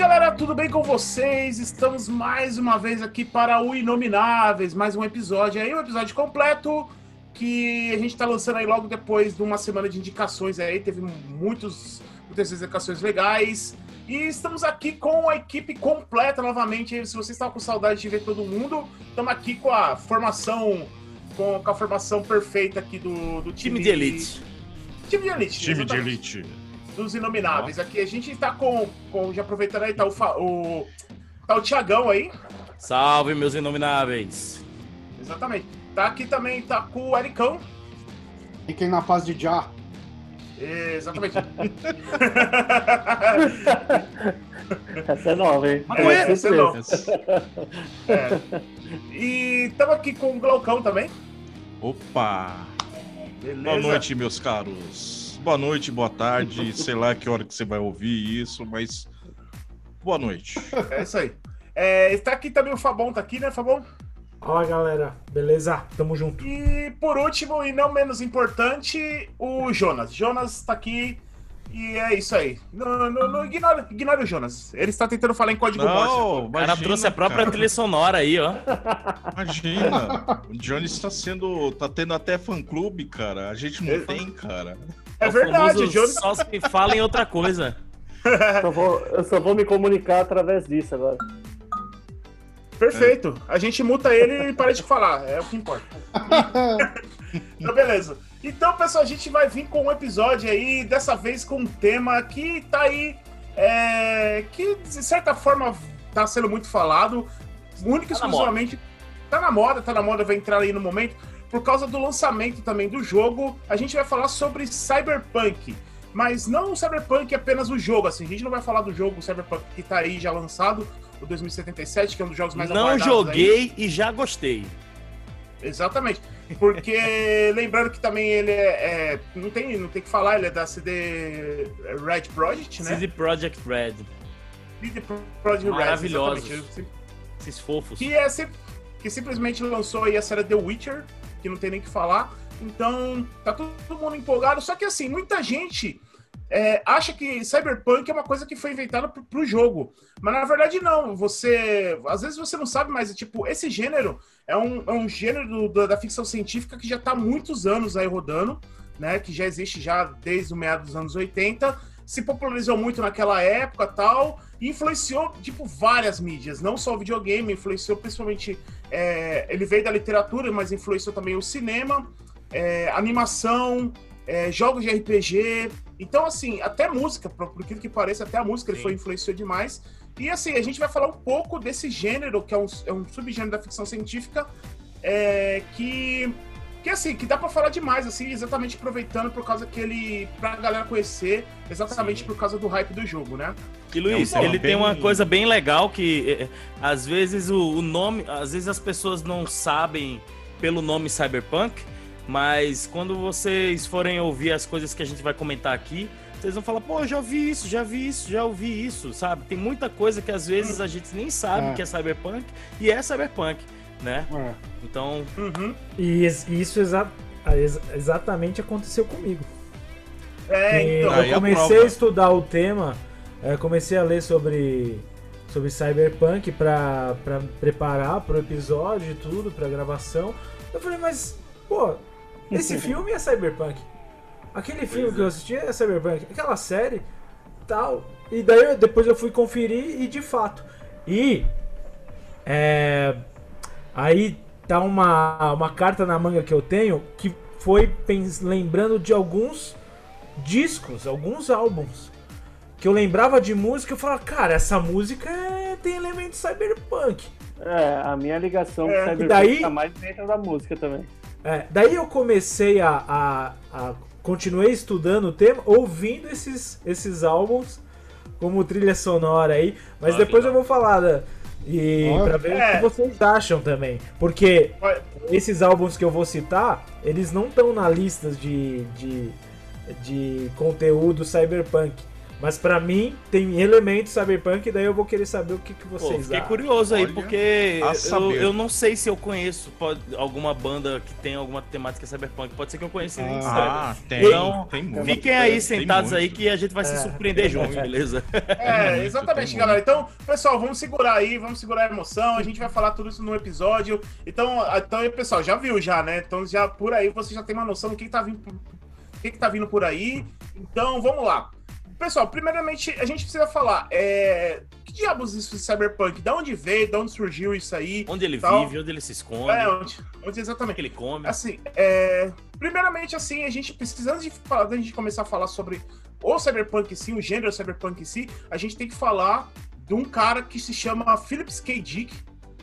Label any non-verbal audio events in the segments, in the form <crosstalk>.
galera, tudo bem com vocês? Estamos mais uma vez aqui para o Inomináveis, mais um episódio aí, um episódio completo que a gente está lançando aí logo depois de uma semana de indicações aí, teve muitos, muitas indicações legais. E estamos aqui com a equipe completa novamente. Se você estava com saudade de ver todo mundo, estamos aqui com a formação, com, com a formação perfeita aqui do, do time, time de elite. Time de elite. Time exatamente. de elite dos Inomináveis. Aqui a gente tá com, com já aproveitando aí, tá o, o, tá o Tiagão aí. Salve, meus Inomináveis. Exatamente. Tá aqui também, tá com o Ericão. Fiquem na paz de Já. Exatamente. <laughs> Essa é nova, hein? É, essa é nova. É. E estamos aqui com o Glaucão também. Opa! Beleza. Boa noite, meus caros boa noite, boa tarde, sei lá que hora que você vai ouvir isso, mas boa noite. É isso aí. É, está aqui também o Fabão, tá aqui, né, Fabão? Fala galera, beleza? Tamo junto. E por último, e não menos importante, o Jonas. Jonas tá aqui e é isso aí. Não, não, não ignora, ignora o Jonas. Ele está tentando falar em código Morse. O cara trouxe a própria cara. trilha sonora aí, ó. Imagina. o Jones está sendo. tá tendo até fã clube, cara. A gente não é. tem, cara. É, é verdade, o Jones. Só se fala em outra coisa. só vou, eu só vou me comunicar através disso agora. Perfeito. A gente muta ele e para de falar. É o que importa. <laughs> então, beleza. Então, pessoal, a gente vai vir com um episódio aí, dessa vez com um tema que tá aí. É, que de certa forma tá sendo muito falado. Único e tá exclusivamente. Tá na moda, tá na moda, vai entrar aí no momento. Por causa do lançamento também do jogo, a gente vai falar sobre Cyberpunk. Mas não o Cyberpunk apenas o jogo, assim. A gente não vai falar do jogo Cyberpunk que tá aí já lançado, o 2077, que é um dos jogos mais Não joguei aí. e já gostei. Exatamente. Porque <laughs> lembrando que também ele é, é, não tem não tem que falar, ele é da CD Red Project, né? CD Project Red. CD Project Red. Maravilhoso. Esses fofos. Que é que simplesmente lançou aí a série The Witcher, que não tem nem que falar. Então, tá todo mundo empolgado. Só que assim, muita gente é, acha que Cyberpunk é uma coisa que foi inventada pro, pro jogo. Mas na verdade não. Você. Às vezes você não sabe, mas tipo, esse gênero é um, é um gênero do, da ficção científica que já está há muitos anos aí rodando, né? Que já existe já desde o meado dos anos 80, se popularizou muito naquela época tal, e influenciou, tipo, várias mídias, não só o videogame, influenciou principalmente. É, ele veio da literatura, mas influenciou também o cinema, é, animação, é, jogos de RPG. Então, assim, até música, por, por que pareça, até a música Sim. ele foi influenciou demais. E assim, a gente vai falar um pouco desse gênero, que é um, é um subgênero da ficção científica, é, que, que assim, que dá para falar demais, assim, exatamente aproveitando por causa que ele. pra galera conhecer, exatamente Sim. por causa do hype do jogo, né? E Luiz, é um ele bem... tem uma coisa bem legal que é, às vezes o, o nome. Às vezes as pessoas não sabem pelo nome Cyberpunk, mas quando vocês forem ouvir as coisas que a gente vai comentar aqui, vocês vão falar, pô, já vi isso, já vi isso, já ouvi isso, sabe? Tem muita coisa que às vezes a gente nem sabe é. que é cyberpunk e é cyberpunk, né? É. Então. Uhum. E isso exa exatamente aconteceu comigo. É, então. Eu comecei a, a estudar o tema, é, comecei a ler sobre, sobre cyberpunk para preparar pro episódio e tudo, pra gravação. Eu falei, mas, pô, esse <laughs> filme é cyberpunk. Aquele filme pois que é. eu assisti é Cyberpunk, aquela série tal. E daí eu, depois eu fui conferir e de fato. E é, aí tá uma, uma carta na manga que eu tenho que foi lembrando de alguns discos, alguns álbuns. Que eu lembrava de música e eu falava, cara, essa música é, tem elementos cyberpunk. É, a minha ligação é, com cyberpunk daí, tá mais dentro da música também. É, daí eu comecei a, a, a continuei estudando o tema, ouvindo esses, esses álbuns como trilha sonora aí, mas ah, depois eu vou falar da, e ah, para ver é. o que vocês acham também, porque esses álbuns que eu vou citar, eles não estão na lista de, de, de conteúdo cyberpunk, Mas pra mim tem elementos cyberpunk, daí eu vou querer saber o que, que Pô, vocês fiquei acham. curioso aí, Olha, porque eu, eu não sei se eu conheço pode- alguma banda que tem alguma temática cyberpunk. Pode ser que eu conheça saiba. Ah, tem, Então, tem muito. Fiquem aí Tem sentados aí que a gente vai se surpreender junto, <laughs> beleza? É, muito, exatamente, tem galera. Então, pessoal, vamos segurar aí, vamos segurar a emoção. A gente vai falar tudo isso no episódio. Então, então pessoal, já viu já, né? Então, já por aí você já tem uma noção do que, que tá vindo, o que, que tá vindo por aí. Então, vamos lá. Pessoal, primeiramente, a gente precisa falar. É... Que diabos isso de cyberpunk? Da onde veio? Da onde surgiu isso aí? Onde ele Tal. vive, onde ele se esconde, É, onde, onde exatamente? que ele come. Assim, é, primeiramente, assim, a gente precisa, antes de, falar, antes de começar a falar sobre o cyberpunk em si, o gênero cyberpunk em si, a gente tem que falar de um cara que se chama Phillips K. Dick,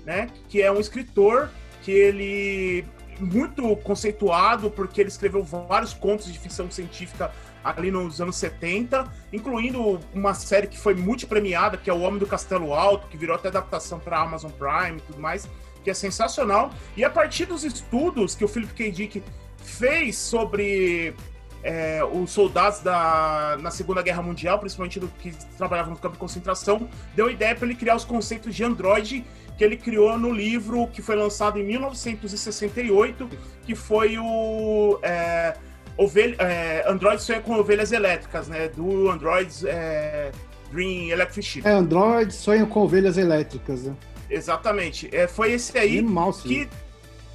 né? Que é um escritor que ele muito conceituado porque ele escreveu vários contos de ficção científica ali nos anos 70, incluindo uma série que foi multipremiada, que é O Homem do Castelo Alto, que virou até adaptação para Amazon Prime e tudo mais, que é sensacional. E a partir dos estudos que o Philip K. Dick fez sobre é, os soldados da, na Segunda Guerra Mundial, principalmente do que trabalhavam no campo de concentração, deu ideia para ele criar os conceitos de androide que ele criou no livro que foi lançado em 1968, que foi o é, Ovelha, é, Android Sonha com Ovelhas Elétricas, né? Do Android é, Dream Electric Ship. É, Android sonha com ovelhas elétricas, né? Exatamente. É, foi esse aí Animal, que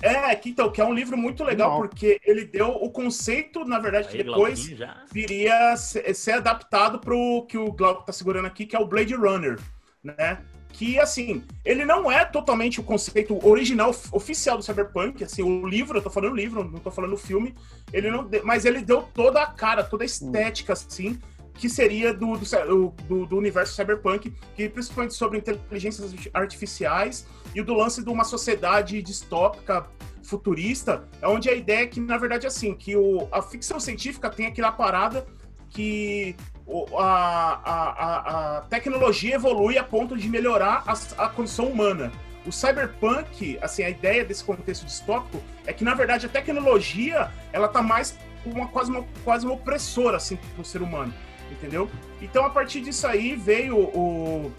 é, que, então, que é um livro muito legal, Animal. porque ele deu o conceito, na verdade, que Aí, depois Glauquinho já. viria ser, ser adaptado pro que o Glauco tá segurando aqui, que é o Blade Runner, né? Que, assim, ele não é totalmente o conceito original, of- oficial do Cyberpunk, assim, o livro, eu tô falando livro, não tô falando filme, ele não, mas ele deu toda a cara, toda a estética, assim, que seria do, do, o- do- do universo Cyberpunk, que principalmente sobre inteligências artificiais e o do lance de uma sociedade distópica futurista, é onde a ideia é que, na verdade, assim, que o, a ficção científica tem aquela parada que o- a, a, a, tecnologia evolui a ponto de melhorar a, a condição humana. O cyberpunk, assim, a ideia desse contexto distópico é que, na verdade, a tecnologia, ela tá mais uma, quase, uma, quase uma opressora, assim, pro ser humano, entendeu? Então, a partir disso aí, veio o...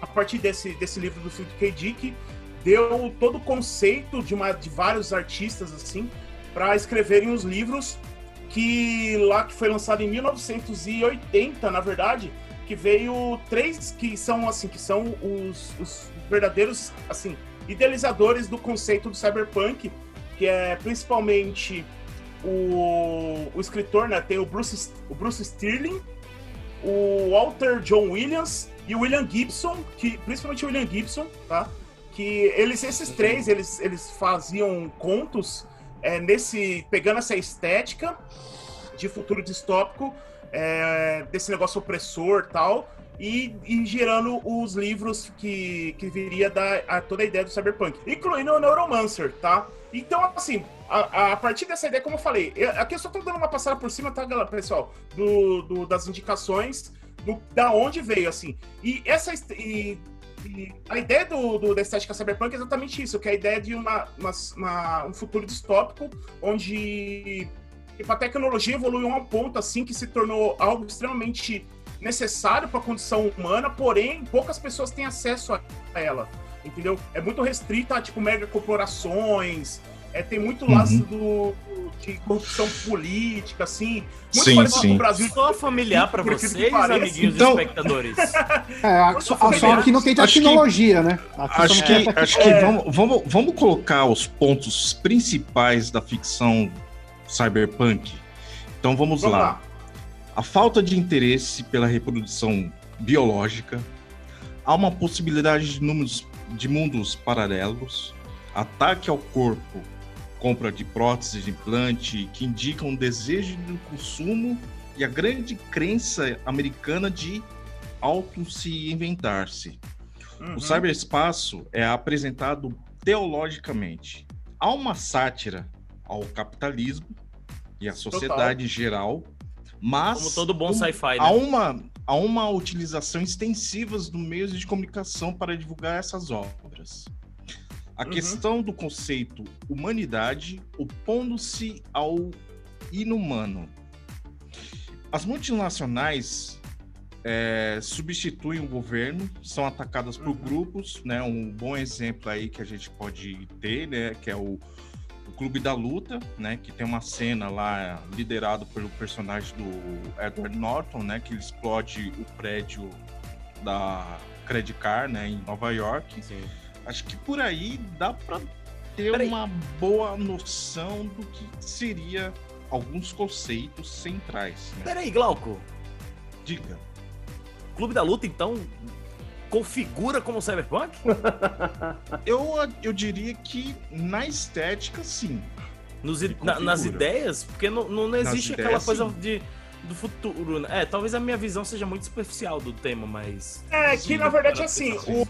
A partir desse, desse livro do Philip K. Dick, deu todo o conceito de, uma, de vários artistas, assim, para escreverem os livros que lá que foi lançado em 1980, na verdade, que veio três que são assim, que são os, os verdadeiros assim, idealizadores do conceito do cyberpunk, que é principalmente o, o escritor, né, tem o Bruce, o Bruce Sterling, o Walter John Williams e o William Gibson, que principalmente o William Gibson, tá? Que eles esses três, eles, eles faziam contos é, nesse pegando essa estética de futuro distópico, é, desse negócio opressor tal, e, e gerando os livros que, que viria da a toda a ideia do cyberpunk, incluindo o Neuromancer, tá? Então, assim, a, a partir dessa ideia, como eu falei, eu, aqui eu só tô dando uma passada por cima, tá, galera, pessoal, do, do- das indicações, do, da onde veio, assim. E essa e, a ideia do, do- da estética cyberpunk é exatamente isso, que é a ideia de uma, uma- uma- um futuro distópico, onde tipo, a tecnologia evoluiu a um ponto assim que se tornou algo extremamente necessário para a condição humana, porém poucas pessoas têm acesso a ela, entendeu? É muito restrita a tipo mega corporações, é, tem muito laço do, de corrupção política, assim, muito Sim, parecido sim. com o Brasil. Só familiar que vocês, amiguinhos Então- espectadores. <laughs> É, a- só, a- só que não tem tecnologia, né? Aqui Acho que, tec- acho que vamos, vamos, vamos colocar os pontos principais da ficção cyberpunk. Então vamos, Vamos lá. lá. A falta de interesse pela reprodução biológica, há uma possibilidade de, números, de mundos paralelos, ataque ao corpo, compra de próteses de implante que indicam o desejo do consumo e a grande crença americana de auto se inventar-se. Uhum. O cyberespaço é apresentado teologicamente. Há uma sátira ao capitalismo e à sociedade em geral, mas Como todo bom sci-fi, há né? uma há uma utilização extensiva dos meios de comunicação para divulgar essas obras. A Uhum. questão do conceito humanidade opondo-se ao inumano. As multinacionais é, substituem o governo, são atacadas por grupos, né? Um bom exemplo aí que a gente pode ter, né? Que é o, o Clube da Luta, né? Que tem uma cena lá liderado pelo personagem do Edward Norton, né? Que explode o prédio da Credit Card, né? Em Nova York. Sim. Acho que por aí dá para ter Peraí. uma boa noção do que seria alguns conceitos centrais. Né? Peraí, Glauco. Diga. Clube da Luta, então, configura como Cyberpunk? <laughs> Eu, eu diria que na estética, sim. Nos na- nas ideias? Porque não, não Nas existe aquela ideias, coisa sim. de, do futuro, né? É, talvez a minha visão seja muito superficial do tema, mas... É, Sim, que na verdade, assim, sim. o, o-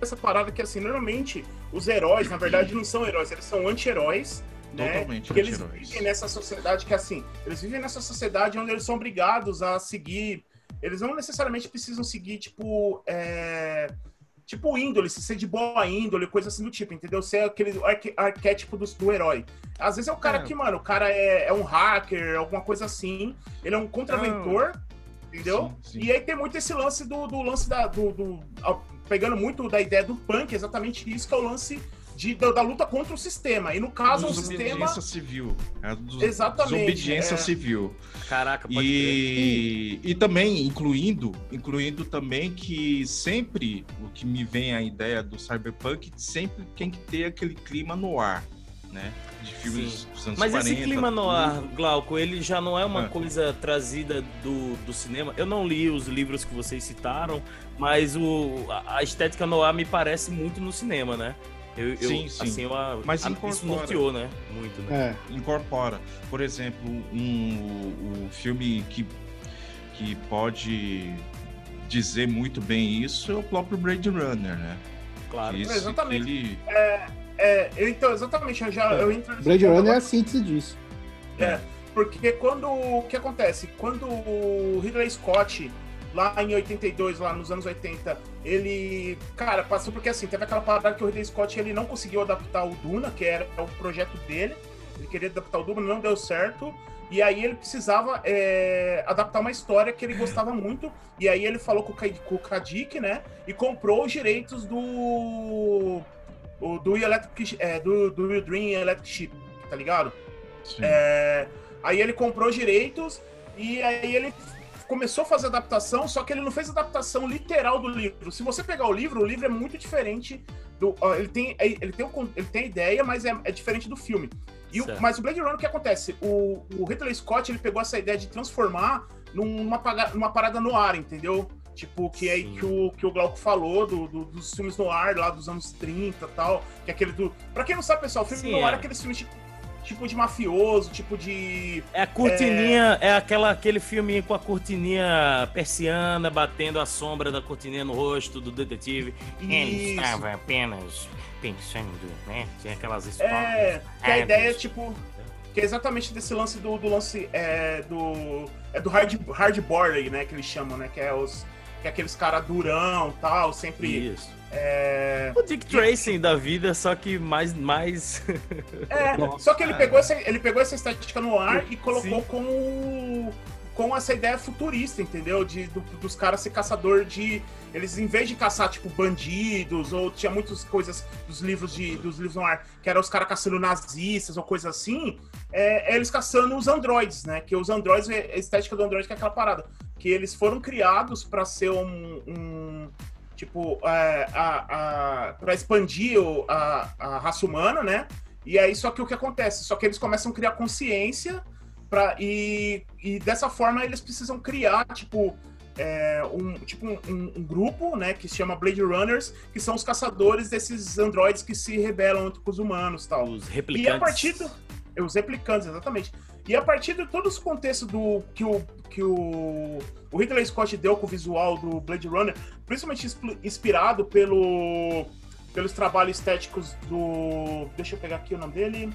essa parada que, assim, normalmente os heróis, na verdade, não são heróis, eles são anti-heróis. Né? Totalmente Porque eles vivem nessa sociedade que, assim, eles vivem nessa sociedade onde eles são obrigados a seguir. Eles não necessariamente precisam seguir, tipo. É, tipo índole, se ser de boa índole, coisa assim do tipo, entendeu? Ser aquele arque- arquétipo do, do herói. Às vezes é o cara É. que, mano, o cara é, é um hacker, alguma coisa assim. Ele é um contraventor, entendeu? Sim, sim. E aí tem muito esse lance do, do lance da. Do, do- pegando muito da ideia do punk, exatamente isso que é o lance de, da, da luta contra o sistema. E no caso, o sistema. Desobediência civil. É dos- Exatamente, Desobediência é. civil. Caraca, pode. E, e também, incluindo, incluindo também que sempre o que me vem a ideia do cyberpunk sempre tem que ter aquele clima no ar, né? De filmes Sim. dos anos Mas 40. esse clima no ar. Glauco, ele já não é uma Ah. coisa trazida do, do cinema. Eu não li os livros que vocês citaram, mas o, a a estética no ar me parece muito no cinema, né? Eu, eu- Sim, sim. Assim, eu, Mas a, incorpora. isso norteou, né? Muito, né? É. incorpora. Por exemplo, um, o filme que, que pode dizer muito bem isso é o próprio Blade Runner, né? Claro. Isso, exatamente. Ele, É, eu- então, exatamente, eu já eu entro Blade Runner é agora, a síntese disso. Porque quando. O que acontece? Quando o Ridley Scott, lá em 82, lá nos anos 80, ele. Cara, passou porque assim, teve aquela parada que o Ridley Scott ele não conseguiu adaptar o Duna, que era o projeto dele. Ele queria adaptar o Duna, não deu certo. E aí ele precisava é, adaptar uma história que ele gostava muito. E aí ele falou com o, Ka- com o Kadik, né? E comprou os direitos do. O- do, Electric, é, do, do Dream Electric Ship, tá ligado? sim. É, aí ele comprou os direitos e aí ele começou a fazer adaptação, só que ele não fez adaptação literal do livro. Se você pegar o livro, o livro é muito diferente do. ó, ele, tem, ele, tem ele tem ideia, mas é, é diferente do filme. E o- mas o Blade Runner, o que acontece? O, o Ridley Scott ele pegou essa ideia de transformar numa, numa parada no ar, entendeu? Tipo, que é aí que o, que o Glauco falou, do, do- dos filmes no ar lá dos anos 30 e tal. Que é aquele do. Pra quem não sabe, pessoal, o filme Sim, no ar é. é aqueles filmes tipo, tipo de mafioso, tipo de. É a cortininha, é, aquela, aquele filminho com a cortininha persiana batendo a sombra da cortininha no rosto do detetive. Ele Isso. estava apenas pensando, né? Tinha aquelas É, espadas. que a É, ideia é tipo. Que é exatamente desse lance do, do lance é, do. É do hard, hardboard, né? Que eles chamam, né? Que é os. Que é aqueles caras durão tal, sempre. Isso. É, O Dick Tracy da vida, só que mais. mais... <laughs> é, Nossa, só que ele pegou, essa, ele pegou essa estética no ar e colocou Sim. com. Com essa ideia futurista, entendeu? De, do- dos caras ser caçador de. Eles, em vez de caçar, tipo, bandidos, ou tinha muitas coisas dos livros de, dos livros no ar, que eram os caras caçando nazistas ou coisa assim, é, é eles caçando os androides, né? Que os androides, a estética do android que é aquela parada. Que eles foram criados para ser um. um, tipo, é, a, a, para expandir o- a, a raça humana, né? E aí, só que o que acontece? Só que eles começam a criar consciência pra, e, e dessa forma eles precisam criar, tipo, é, um, tipo um, um- grupo, né, que se chama Blade Runners, que são os caçadores desses androides que se rebelam com os humanos e tal. Os E replicantes. a partir do, os replicantes, exatamente. E a partir de todo esse contexto do que o que o, o Ridley Scott deu com o visual do Blade Runner, principalmente insp- inspirado pelo pelos trabalhos estéticos do, deixa eu pegar aqui o nome dele,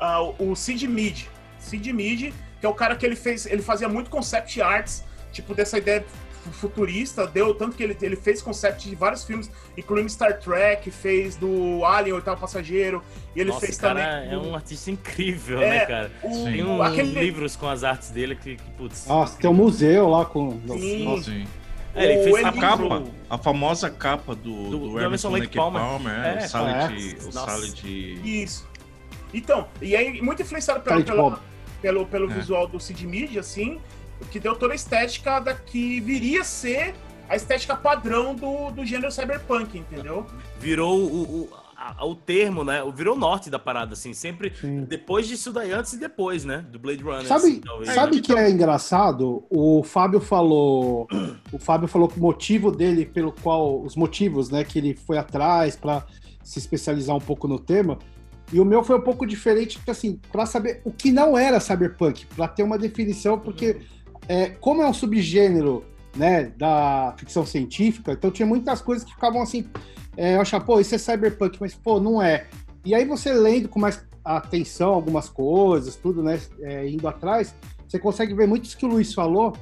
Ah, o Sid Mead. Sid Mead, que é o cara que ele fez, ele fazia muito concept arts, tipo dessa ideia futurista, deu tanto que ele, ele fez concept de vários filmes, incluindo Star Trek, fez do Alien, Oitavo Passageiro, e ele Nossa, fez também. é um artista incrível, É, né, cara? o- Tem uns aquele- livros com as artes dele que, que putz. Nossa, tem um museu lá com. Sim. Nossa, Sim. É, ele fez A Ele- capa, a famosa capa do, Do- do, do Emerson Lake Palmer, Palmer. é, É, o Salad, é. o. Salad Isso. Então, e aí muito influenciado pela, de pela- Bob. pelo, pelo É. visual do Sid Media, assim, que deu toda a estética da que viria a ser a estética padrão do, do gênero cyberpunk, entendeu? Virou o, o, a- o termo, né? Virou o norte da parada, assim. Sempre sim. depois disso daí, antes e depois, né? Do Blade Runner. Sabe, assim, talvez, sabe né? que é engraçado? O Fábio falou, o Fábio falou que o motivo dele pelo qual os motivos, né, que ele foi atrás para se especializar um pouco no tema. E o meu foi um pouco diferente, porque assim, para saber o que não era cyberpunk, para ter uma definição, porque é, como é um subgênero, né, da ficção científica, então tinha muitas coisas que ficavam assim, é, eu achava, pô, isso é cyberpunk, mas pô, não é. E aí você lendo com mais atenção algumas coisas, tudo, né, é, indo atrás, você consegue ver muito isso que o Luiz falou,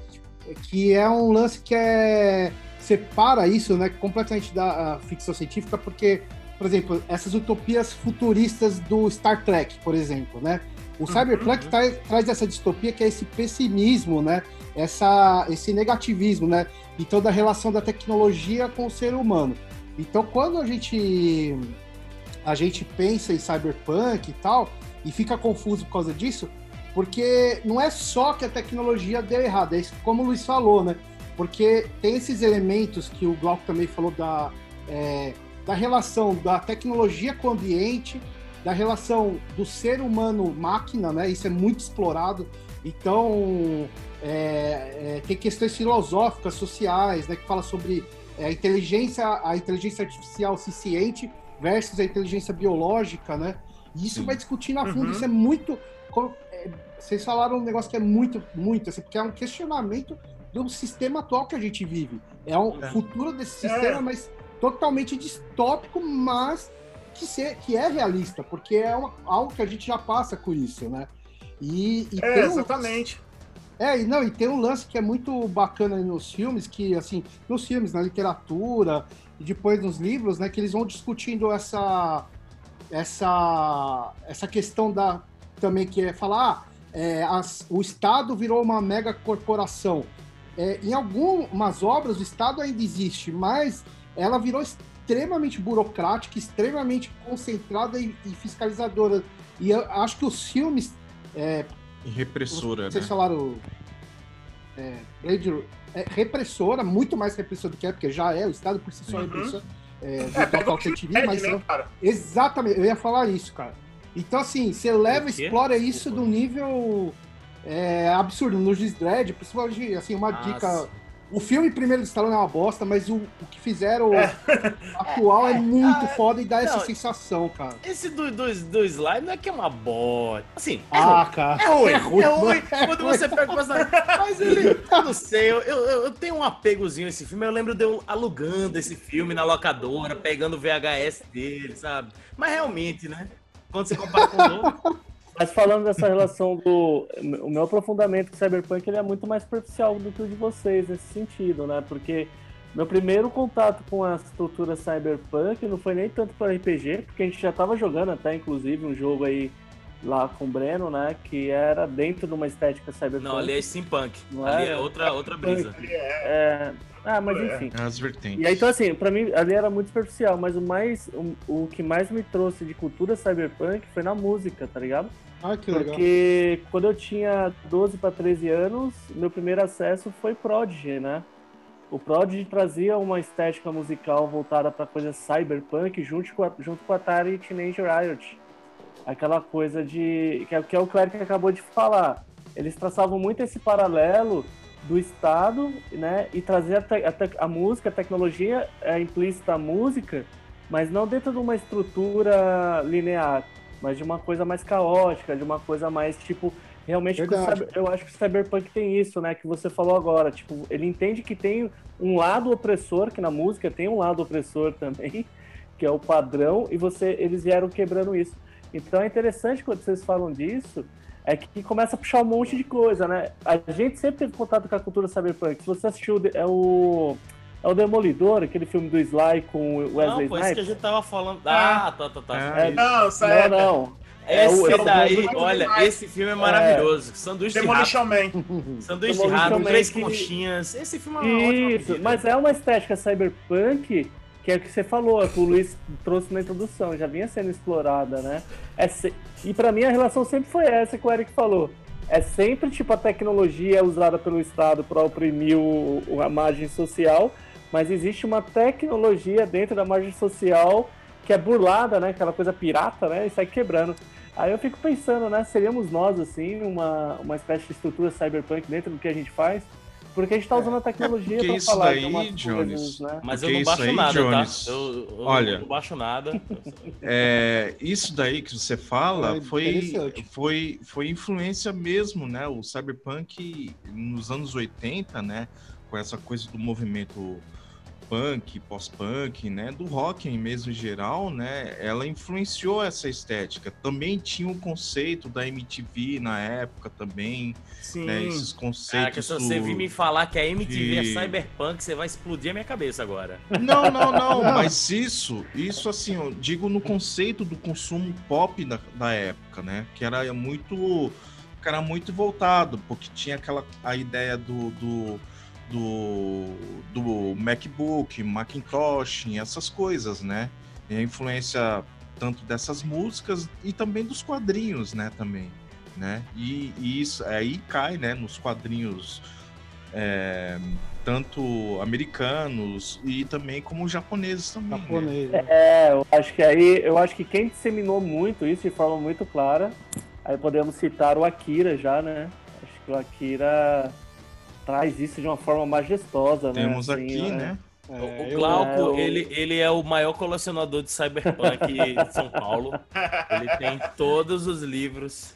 que é um lance que é separa isso, né, completamente da ficção científica, porque, por exemplo, essas utopias futuristas do Star Trek, por exemplo, né, o Cyberpunk uhum. traz essa distopia que é esse pessimismo, né, essa, esse negativismo, né, então da relação da tecnologia com o ser humano. Então, quando a gente a gente pensa em cyberpunk e tal, e fica confuso por causa disso, porque não é só que a tecnologia deu errado, é como o Luiz falou, né? Porque tem esses elementos que o Glauco também falou da, é, da relação da tecnologia com o ambiente, da relação do ser humano-máquina, né? Isso é muito explorado. Então, é, é, tem questões filosóficas, sociais, né? Que fala sobre é, a inteligência, a inteligência artificial ciente versus a inteligência biológica, né? E isso Sim. vai discutindo a fundo. Uhum. Isso é muito. é, vocês falaram um negócio que é muito, muito, assim, porque é um questionamento do sistema atual que a gente vive. É um É. futuro desse É. sistema, mas totalmente distópico, mas que, ser, que é realista, porque é uma- algo que a gente já passa com isso, né? E, e É, tem um- exatamente. é, e não, e tem um lance que é muito bacana nos filmes, que assim, nos filmes, na literatura, e depois nos livros, né, que eles vão discutindo essa essa essa questão da também que é falar, ah, é, as- o Estado virou uma mega corporação. É, em algumas obras o Estado ainda existe, mas ela virou extremamente burocrática, extremamente concentrada e, e fiscalizadora. E eu acho que os filmes é, E repressora, vocês né? falaram é, Blade é repressora, muito mais repressora do que é, porque já é, o Estado por si só é Uhum. repressor. É, É, do pega o que mas né, eu- cara? exatamente, eu ia falar isso, cara. Então, assim, você leva, explora isso de um nível é, absurdo. No Juiz Dredd, principalmente, assim, uma Ah, dica. O filme primeiro do Stallone é uma bosta, mas o, o que fizeram É. atual é, muito Ah, foda e dá essa não. sensação, cara. Esse do, do, do slime não é que é uma bosta. Assim, é Ah, ruim. cara. É ruim, É é ruim, ruim. é Quando ruim. você pega o personagem. Mas ele, eu não sei, eu, eu, eu tenho um apegozinho a esse filme. Eu lembro de eu alugando esse filme na locadora, pegando o VHS dele, sabe? Mas realmente, né? Quando você compara com o outro. Mas falando dessa relação do. O meu aprofundamento com Cyberpunk ele é muito mais superficial do que o de vocês nesse sentido, né? Porque meu primeiro contato com a estrutura Cyberpunk não foi nem tanto para RPG, porque a gente já estava jogando até, inclusive, um jogo aí lá com o Breno, né? Que era dentro de uma estética Cyberpunk. Não, ali é steampunk. Não ali é? é outra, outra brisa. É... Ah, mas É. enfim. As vertentes. E aí, então, assim, pra mim ali era muito superficial, mas o mais. O, o que mais me trouxe de cultura cyberpunk foi na música, tá ligado? Ah, que legal. Porque quando eu tinha 12 para 13 anos, meu primeiro acesso foi Prodigy, né? O Prodigy trazia uma estética musical voltada para coisa cyberpunk junto com, a, junto com a Atari Teenage Riot. Aquela coisa de. que é, que é o que o Eric acabou de falar. Eles traçavam muito esse paralelo do Estado, né? E trazer a, te- a, te- a música, a tecnologia é implícita à música, mas não dentro de uma estrutura linear mas de uma coisa mais caótica, de uma coisa mais tipo. Realmente, Verdade. eu acho que o Cyberpunk tem isso, né? Que você falou agora. Tipo, ele entende que tem um lado opressor, que na música tem um lado opressor também, <laughs> que é o padrão, e você eles vieram quebrando isso. Então é interessante quando vocês falam disso, é que começa a puxar um monte de coisa, né? A gente sempre teve contato com a cultura cyberpunk. Se você assistiu, é o. É o Demolidor, aquele filme do Sly com o Wesley Não, foi isso Snipes? que a gente tava falando. Ah, tá, tá, tá. É. Não, isso é. Não, não. Esse É o- daí, é o- olha, esse filme é maravilhoso. Sanduíche de rato. Demolition Man. <laughs> Sanduíche de Demolition rato, Man três que- conchinhas. Esse filme é uma ótima Isso, mas é uma estética cyberpunk que é o que você falou, é que o Luiz trouxe na introdução, já vinha sendo explorada, né? É se- E pra mim a relação sempre foi essa que o Eric falou. É sempre tipo a tecnologia é usada pelo Estado para oprimir o- a margem social, mas existe uma tecnologia dentro da margem social que é burlada, né? Aquela coisa pirata, né? E sai quebrando. Aí eu fico pensando, né? Seríamos nós, assim, uma, uma espécie de estrutura cyberpunk dentro do que a gente faz? Porque a gente tá usando a tecnologia pra isso falar daí, de umas Jones, coisas, né? Mas eu não baixo aí, nada, Jones, tá? Eu, eu olha- não baixo nada. É, isso daí que você fala É foi, foi, foi influência mesmo, né? O cyberpunk nos anos 80, né? Com essa coisa do movimento punk, pós-punk, né? Do rock mesmo em geral, né? Ela influenciou essa estética. Também tinha o conceito da MTV na época também, Sim. né? Esses Cara, conceitos. que se você vir me falar que a MTV é de- cyberpunk, você vai explodir a minha cabeça agora. Não, não, não, <laughs> Não. mas isso, isso assim, eu digo no conceito do consumo pop da, da época, né? Que era muito, que era muito voltado, porque tinha aquela a ideia do, do, do, do MacBook, Macintosh, essas coisas, né? E a influência tanto dessas músicas e também dos quadrinhos, né? Também, né? E, e isso aí cai, né? Nos quadrinhos é, tanto americanos e também como japoneses também. né? Japonês. né? É, eu acho que aí, eu acho que quem disseminou muito isso de forma muito clara, aí podemos citar o Akira já, né? Acho que o Akira traz isso de uma forma majestosa, né? Temos Assim, aqui, é- né? É, o eu- Glauco, é, o- ele, ele é o maior colecionador de cyberpunk <laughs> de São Paulo. Ele tem todos os livros.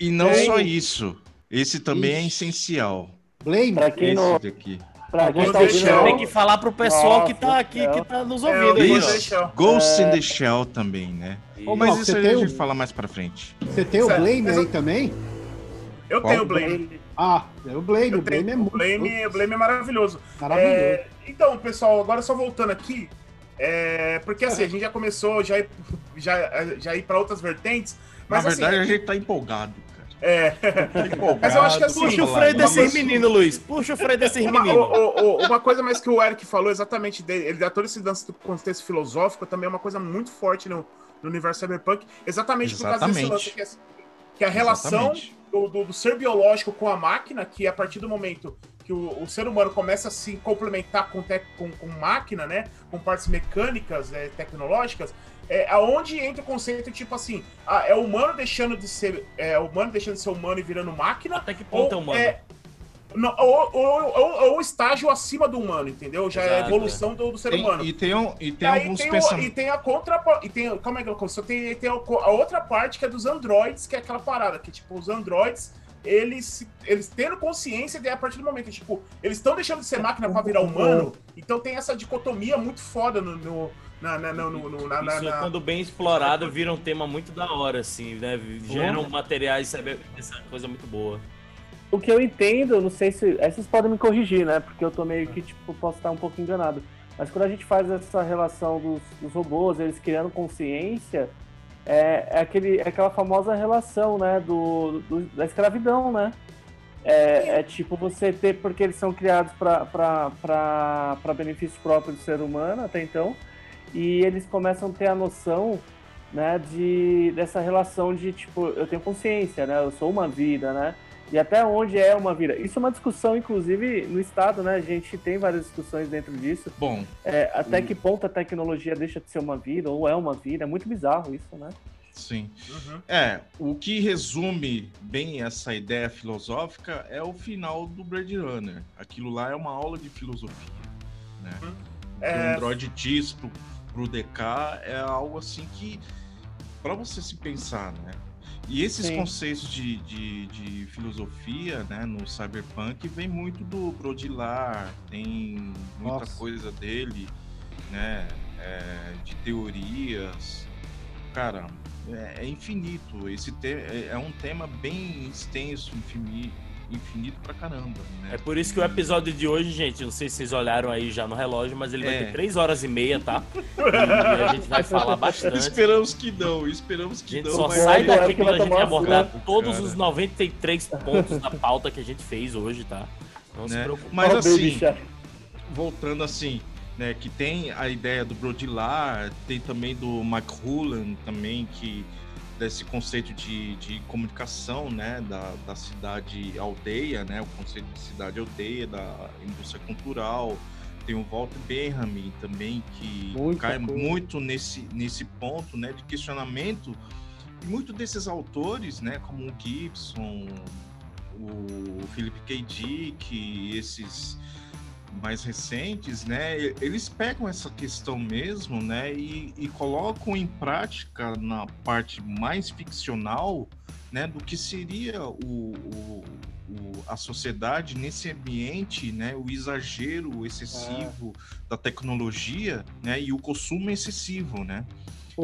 E não Tem- só isso. Esse também é Ixi. essencial. Blame? Pra quem Esse não, daqui. pra quem Ghost tá in the ouvindo, Shell. Tem que falar pro pessoal Nossa, que tá aqui, céu. que tá nos É, ouvindo the Shell. Ghost É. in the Shell também, né? Ô, Mas isso você a tem gente o- fala mais pra frente. Você tem o Blame aí eu- também? Eu Qual? tenho o Blame. Ah, é o Blame. Eu O Blame é tenho. O muito Blame, o Blame é maravilhoso. maravilhoso. É, então, pessoal, agora só voltando aqui, é, porque assim, a gente já começou já ir, <laughs> já, já ir para outras vertentes, mas Na verdade, assim, a gente tá empolgado, cara. é, empolgado. Mas eu acho que assim, Puxa o freio desses meninos, Luiz. Puxa o freio desses meninos. uma coisa mais que o Eric falou exatamente dele, ele dá todo esse lance do contexto filosófico, também é uma coisa muito forte no, no universo cyberpunk, exatamente, por causa desse Exatamente. lance que é, que é a relação do, do- do ser biológico com a máquina, que a partir do momento que o, o ser humano começa a se complementar com, tec- com, com máquina, né? Com partes mecânicas, é, tecnológicas, é aonde entra o conceito tipo assim, ah, é o humano deixando de ser. É humano deixando de ser humano e virando máquina. Até que ponto é humano? é, não, ou, ou, ou- ou o estágio acima do humano, entendeu? Já é a Exato, evolução do, do ser Tem- humano. e tem, um- e E tem aí alguns tem, o, pensamentos. e tem a contra. E tem, calma aí, Glauco, só tem, tem a, a outra parte que é dos androids, que é aquela parada, que tipo, os androids, eles, eles tendo consciência de a partir do momento, tipo, eles estão deixando de ser máquina pra virar humano, então tem essa dicotomia muito foda no. no na, na, no, no, no- na, na- Isso, na- quando bem explorado, vira um tema muito da hora, assim, né? Geram materiais, sabe? Essa coisa muito boa. O que eu entendo, não sei se. Vocês podem me corrigir, né? Porque eu tô meio que, tipo, posso estar um pouco enganado. Mas quando a gente faz essa relação dos, dos robôs, eles criando consciência, é, é, aquele, é aquela famosa relação, né? Do, do- da escravidão, né? É, é tipo você ter, porque eles são criados para benefício próprio do ser humano até então, e eles começam a ter a noção né, de, dessa relação de tipo, eu tenho consciência, né? Eu sou uma vida, né? E até onde é uma vida. Isso é uma discussão, inclusive, no Estado, né? A gente tem várias discussões dentro disso. Bom, É, até que ponto a tecnologia deixa de ser uma vida ou é uma vida. É muito bizarro isso, né? sim. Uhum. É, o que resume bem essa ideia filosófica é o final do Blade Runner. Aquilo lá é uma aula de filosofia, né? O que É. o Android diz pro, pro DK é algo assim que, para você se pensar, né? E esses Sim. conceitos de, de, de filosofia, né, no cyberpunk, vem muito do Baudrillard, tem muita Nossa. coisa dele, né, é, de teorias, cara, é, é infinito. Esse te, é, é, um tema bem extenso, infinito, infinito pra caramba. Né? É por isso que o episódio de hoje, gente, não sei se vocês olharam aí já no relógio, mas ele é. vai ter três horas e meia, tá? <laughs> E a gente vai falar bastante. Esperamos que não, esperamos que a gente não. Só sai daqui quando a gente abordar todos cara. os 93 pontos da <laughs> pauta que a gente fez hoje, tá? Não né? se preocupe. Mas assim, voltando assim, né, que tem a ideia do Brodilar, tem também do McHullan também, que desse conceito de, de comunicação, né, da, da cidade aldeia, né, o conceito de cidade aldeia, da indústria cultural, tem o Walter Benjamin também, que Muita cai coisa. muito nesse, nesse ponto, né, de questionamento, e muitos desses autores, né, como o Gibson, o Philip K. Dick, esses mais recentes, né, eles pegam essa questão mesmo, né, e, e, colocam em prática na parte mais ficcional, né, do que seria o, o, o a sociedade nesse ambiente, né, o exagero excessivo é. da tecnologia, né, e o consumo excessivo, né.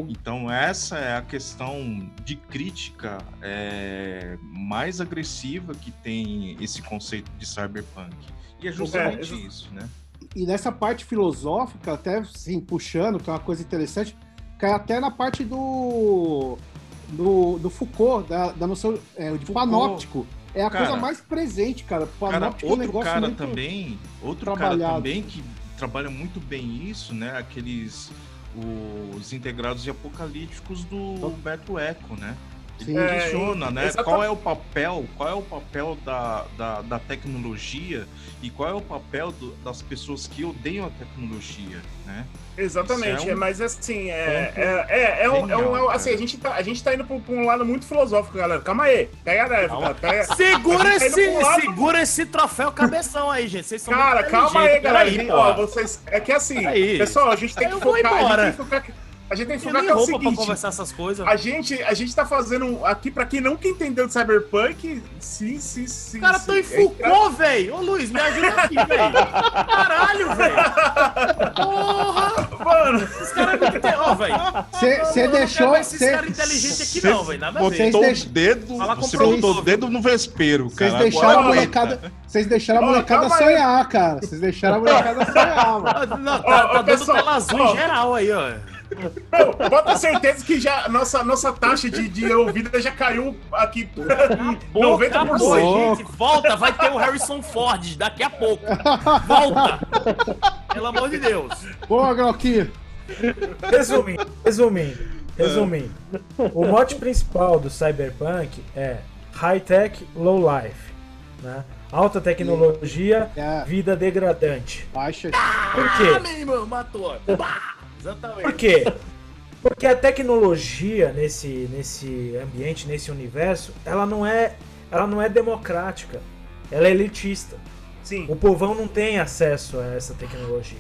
Então essa é a questão de crítica é, mais agressiva que tem esse conceito de cyberpunk. E é justamente é, isso, né? E nessa parte filosófica, até assim, puxando, que é uma coisa interessante, cai até na parte do. do, do Foucault, da, da noção é, de Foucault. panóptico. É a cara, coisa mais presente, cara. Panóptico cara, outro é um cara também, outro cara também que trabalha muito bem isso, né? Aqueles os integrados e apocalípticos do Beto Eco, né? Ele é, questiona, né? Exatamente. Qual é o papel, qual é o papel da, da, da tecnologia e qual é o papel do, das pessoas que odeiam a tecnologia, né? Exatamente, é, um... mas assim, é, é, é, é, um, é um, assim, a gente, tá, a gente tá indo pra, um lado muito filosófico, galera. Calma aí, pega leve, calma. Pega, segura tá esse, tá lado... segura esse troféu cabeção aí, gente. Vocês são Cara, calma aí, galera. Aí, ó, vocês, é que assim, pessoal, a gente tem que focar, a gente tem que focar a gente tem que focar que é o seguinte. Pra conversar essas coisas. A gente, a gente tá fazendo aqui, pra quem nunca entendeu de Cyberpunk, sim, sim, sim. Cara, tô em Foucault, velho. Ô, Luiz, me ajuda aqui, velho. Caralho, velho. Porra. Mano. Os caras não tem... Ó, velho. Você deixou... Esses cê... caras inteligentes aqui cê... não, velho. Nada a ver. Deix... dedo, você botou o dedo no vespeiro, cara. Vocês deixaram a molecada... Vocês deixaram a molecada sonhar, cara. Vocês deixaram a molecada sonhar, mano. Não, tá, tá dando tela azul em geral aí, ó. Meu, bota certeza que já nossa, nossa taxa de, de ouvida já caiu aqui acabou, 90%. Acabou, gente, volta, vai ter o Harrison Ford daqui a pouco. Volta! Pelo amor de Deus. Boa, Glauquinho. Resumindo, resumindo, resumindo. O mote principal do Cyberpunk é high-tech, low-life. Né? Alta tecnologia, é. vida degradante. Baixa. Por quê? Ah, meu irmão, matou. Exatamente. Por quê? Porque a tecnologia nesse, nesse ambiente, nesse universo, ela não é, ela não é democrática. Ela é elitista. Sim. O povão não tem acesso a essa tecnologia.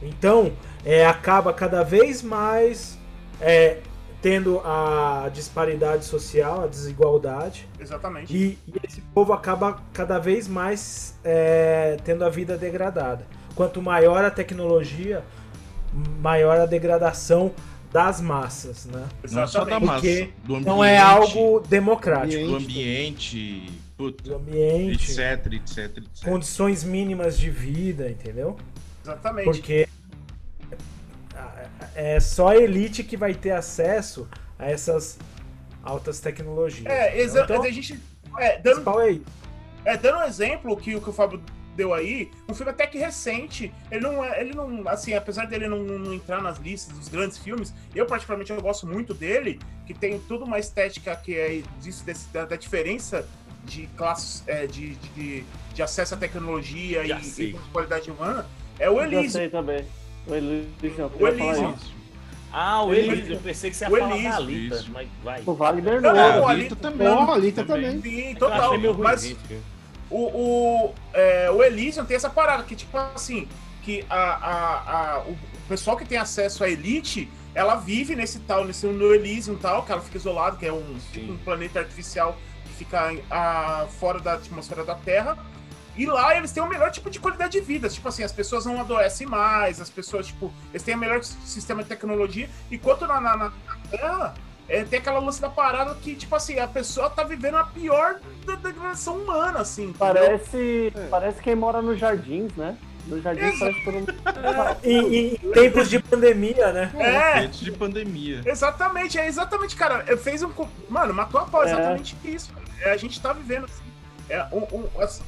Então, é, acaba cada vez mais é, tendo a disparidade social, a desigualdade. Exatamente. E, e esse povo acaba cada vez mais é, tendo a vida degradada. Quanto maior a tecnologia, maior a degradação das massas, né? Não só da massa, Porque não é algo democrático. Do ambiente, puta, do ambiente, etc, etc, etc. Condições mínimas de vida, entendeu? Exatamente. Porque é só a elite que vai ter acesso a essas altas tecnologias. É. Então, a gente. É, dando, é, é, dando um exemplo que, que o Fábio deu aí, um filme até que recente. Ele não é, ele não, assim, apesar dele não, não, entrar nas listas dos grandes filmes, eu particularmente eu gosto muito dele, que tem toda uma estética que é disso desse, da, da diferença de classes, é, de, de, de, acesso à tecnologia Já e, e qualidade humana. É o Elysium. Eu sei também. O Elysium. O Elysium. Ah, o Elysium. Eu pensei que você ia o falar da Alita, mas vai. O Wagner não. Não, o Alita também. o Alita também. Sim, total. Mas, o, o, é, o Elysium tem essa parada que, tipo assim, que a, a, a, o pessoal que tem acesso à Elite, ela vive nesse tal, nesse no Elysium tal, que ela fica isolada, que é um, tipo, um planeta artificial que fica a, fora da atmosfera da Terra. E lá eles têm o melhor tipo de qualidade de vida. Tipo assim, as pessoas não adoecem mais, as pessoas, tipo, eles têm o melhor sistema de tecnologia. Enquanto na, na, na É, é, tem aquela lance da parada que, tipo assim, a pessoa tá vivendo a pior degradação humana, assim. Parece, é. parece quem mora nos jardins, né? Nos jardins parece todo mundo. <laughs> É, em, em, tempos de pandemia, né? É. Tempos de pandemia. Exatamente, é exatamente, cara. Fez um. Mano, matou a pau, é. exatamente isso. É, a gente tá vivendo, assim. É um. um assim,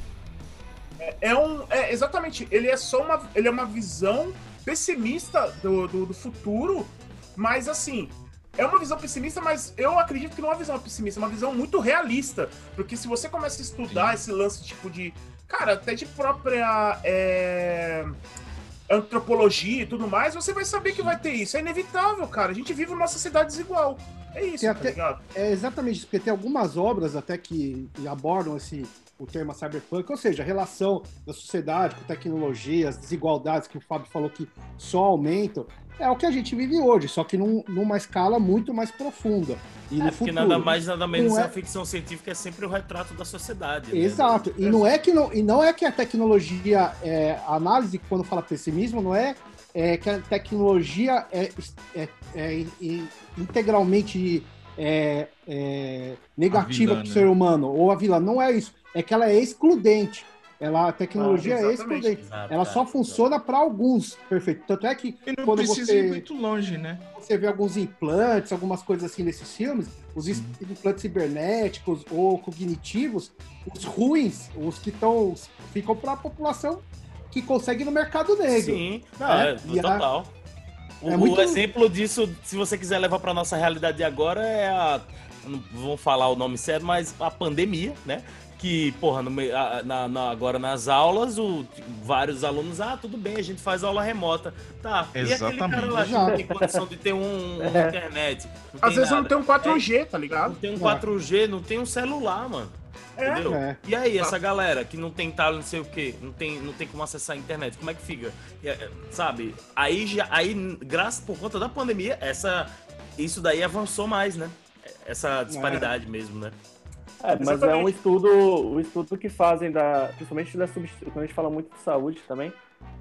é, é, um. É, exatamente, ele é só uma. Ele é uma visão pessimista do, do, do futuro, mas assim, é uma visão pessimista, mas eu acredito que não é uma visão pessimista, é uma visão muito realista. Porque se você começa a estudar Sim. esse lance tipo de. Cara, até de própria. É, antropologia e tudo mais, você vai saber que vai ter isso. É inevitável, cara. A gente vive numa sociedade desigual. É isso, tá até, ligado? É exatamente isso, porque tem algumas obras até que abordam esse o termo cyberpunk, ou seja, a relação da sociedade com tecnologia, as desigualdades que o Fábio falou que só aumentam, é o que a gente vive hoje, só que num, numa escala muito mais profunda. E é, no porque futuro, nada mais, nada menos é... a ficção científica é sempre o retrato da sociedade. Né? Exato. Né? E não é que não, e não é que a tecnologia, é, a análise, quando fala pessimismo, não é, é que a tecnologia é, é, é, é integralmente é, é, negativa para o ser humano, ou a vilã. Não é isso. É que ela é excludente. Ela, a tecnologia ah, é excludente. Exato, ela só funciona para alguns. Perfeito. Tanto é que. E não quando precisa você, ir muito longe, né? Você vê alguns implantes, algumas coisas assim nesses filmes, os Sim. implantes cibernéticos ou cognitivos, os ruins, os que estão. ficam para a população que consegue no mercado negro. Sim, não, é, é total. A, o, é muito... o exemplo disso, se você quiser levar para nossa realidade agora, é a. Não vou falar o nome certo, mas a pandemia, né? Que, porra, no, na, na, agora nas aulas, o, vários alunos, ah, tudo bem, a gente faz aula remota. Tá, Exatamente. e aquele cara lá que não tem condição de ter um, um <laughs> é. internet? Às vezes nada. não tem um 4G, é, tá ligado? Não tem um 4G, não tem um celular, mano. É. Entendeu? É. E aí, essa galera que não tem tal, não sei o que, não tem, não tem como acessar a internet, como é que fica? É, sabe? Aí já, aí, graças por conta da pandemia, essa, isso daí avançou mais, né? Essa disparidade é. mesmo, né? É, mas é um estudo, um estudo que fazem da, principalmente da substituição, quando a gente fala muito de saúde também,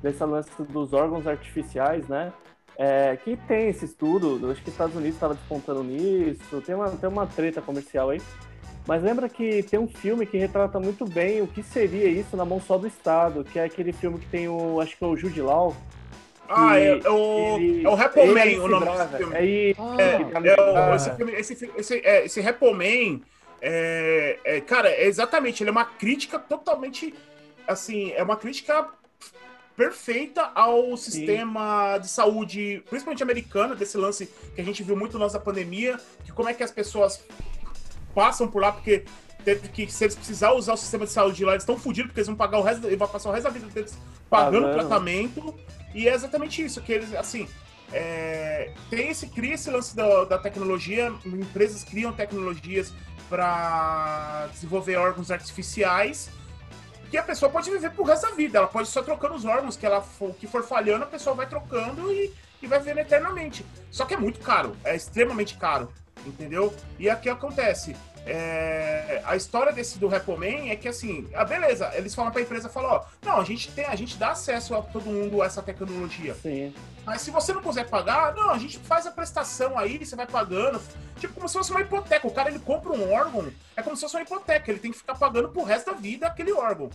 dessa lance dos órgãos artificiais, né? É, que tem esse estudo, acho que os Estados Unidos estava despontando nisso, tem uma, tem uma treta comercial aí. Mas lembra que tem um filme que retrata muito bem o que seria isso na mão só do Estado, que é aquele filme que tem o, acho que é o Jude Law. Ah, é, é, o, ele, é o Rappleman o nome desse filme. É, ah, é, é, o, esse, filme, esse, esse, é, esse Rappleman é, é, cara, é exatamente, ele é uma crítica totalmente, assim, é uma crítica perfeita ao sistema Sim. de saúde, principalmente americano, desse lance que a gente viu muito na nossa pandemia, que como é que as pessoas passam por lá, porque teve que, se eles precisarem usar o sistema de saúde lá, eles estão fodidos, porque eles vão pagar o resto, vão passar o resto da vida deles pagando ah, tratamento, e é exatamente isso, que eles, assim, é, tem esse, cria esse lance da, da tecnologia, empresas criam tecnologias para desenvolver órgãos artificiais que a pessoa pode viver pro resto da vida. Ela pode só trocando os órgãos que ela for, que for falhando, a pessoa vai trocando e, e vai vivendo eternamente. Só que é muito caro, é extremamente caro, entendeu? E aqui acontece. É, a história desse do Repoman é que assim, ah, beleza, eles falam pra empresa, falam, ó, não, a gente tem, a gente dá acesso a todo mundo a essa tecnologia. Sim. Mas se você não quiser pagar, não, a gente faz a prestação aí, você vai pagando. Tipo, como se fosse uma hipoteca. O cara ele compra um órgão, é como se fosse uma hipoteca, ele tem que ficar pagando pro resto da vida aquele órgão.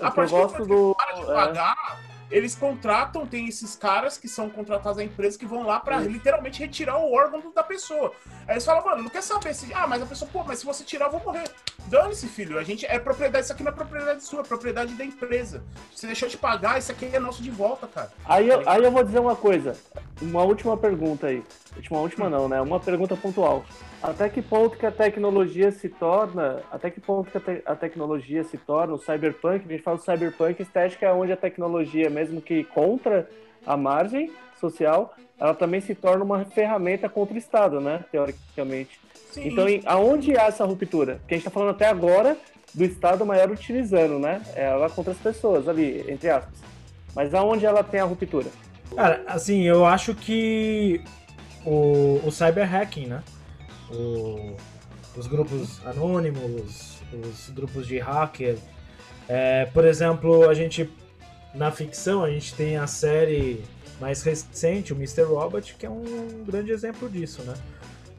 A partir do momento do... para de é. pagar, eles contratam, tem esses caras que são contratados da empresa que vão lá para literalmente retirar o órgão da pessoa. Aí eles falam, mano, não quer saber se. Ah, mas a pessoa, pô, mas se você tirar, eu vou morrer. Dane-se, filho. A gente é propriedade, isso aqui não é propriedade sua, é propriedade da empresa. Você deixou de pagar, isso aqui é nosso de volta, cara. Aí eu, aí eu vou dizer uma coisa. Uma última pergunta aí. Uma última não, né? Uma pergunta pontual. Até que ponto que a tecnologia se torna, até que ponto que a, te, a tecnologia se torna o cyberpunk, a gente fala cyberpunk, estética é onde a tecnologia, mesmo que contra a margem social, ela também se torna uma ferramenta contra o Estado, né, teoricamente. Sim. Então, em, aonde há essa ruptura? Porque a gente está falando até agora do Estado maior utilizando, né, ela contra as pessoas ali, entre aspas. Mas aonde ela tem a ruptura? Cara, assim, eu acho que o, o cyberhacking, né, o, os grupos anônimos, os grupos de hacker. É, por exemplo, a gente na ficção a gente tem a série mais recente, o Mr. Robot, que é um grande exemplo disso, né?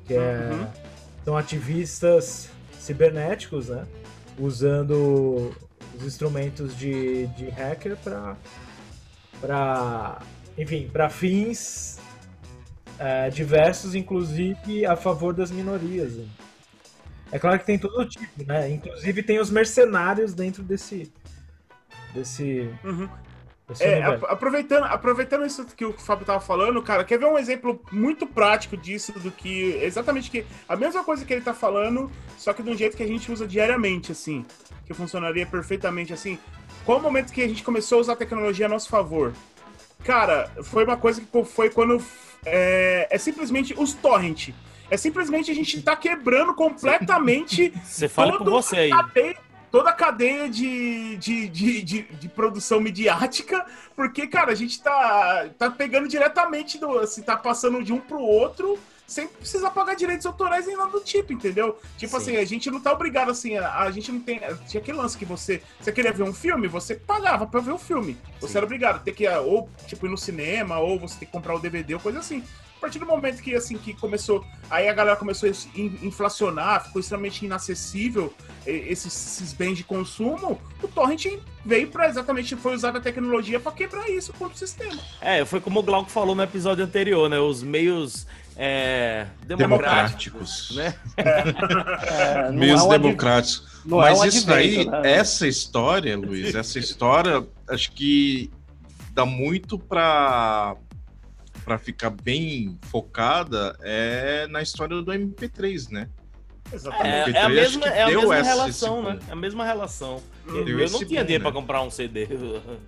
que é, Uhum. são ativistas cibernéticos, né? Usando os instrumentos de, de hacker para para enfim, para fins é, diversos, inclusive a favor das minorias. né? É claro que tem todo tipo, né? Inclusive tem os mercenários dentro desse desse, Uhum. desse É, a- aproveitando, aproveitando isso que o Fábio tava falando, cara, quer ver um exemplo muito prático disso, do que. Exatamente que. A mesma coisa que ele tá falando, só que de um jeito que a gente usa diariamente, assim. Que funcionaria perfeitamente assim. Qual o momento que a gente começou a usar a tecnologia a nosso favor? Cara, foi uma coisa que foi quando. É, é simplesmente os torrent. É simplesmente a gente tá quebrando completamente <laughs> Você fala por você aí. cadeia- toda a cadeia de, de, de, de, de produção midiática, porque, cara, a gente tá, tá pegando diretamente, do, assim, tá passando de um pro outro, sem precisar pagar direitos autorais nem nada do tipo, entendeu? Tipo Sim. assim, a gente não tá obrigado, assim, a, a gente não tem... Tinha aquele lance que você, você queria ver um filme, você pagava pra ver o filme. Você Sim. era obrigado a ter que, ah, ou, tipo, ir no cinema, ou você ter que comprar o DVD, ou coisa assim. A partir do momento que, assim, que começou... Aí a galera começou a in- inflacionar, ficou extremamente inacessível esses, esses bens de consumo, o torrent veio para exatamente foi usar a tecnologia para quebrar isso contra o sistema. É, foi como o Glauco falou no episódio anterior, né? Os meios é, democráticos, Democráticos. né? É, <laughs> Meios é adv- democráticos. não é Mas isso daí, né? essa história, Luiz, essa história, acho que dá muito pra, pra ficar bem focada é na história do MP3, né? Exatamente. É, MP3 é a mesma, é a mesma essa- relação, esse né? É a mesma relação. Deu Eu, não tinha boom, dinheiro né? pra comprar um CD.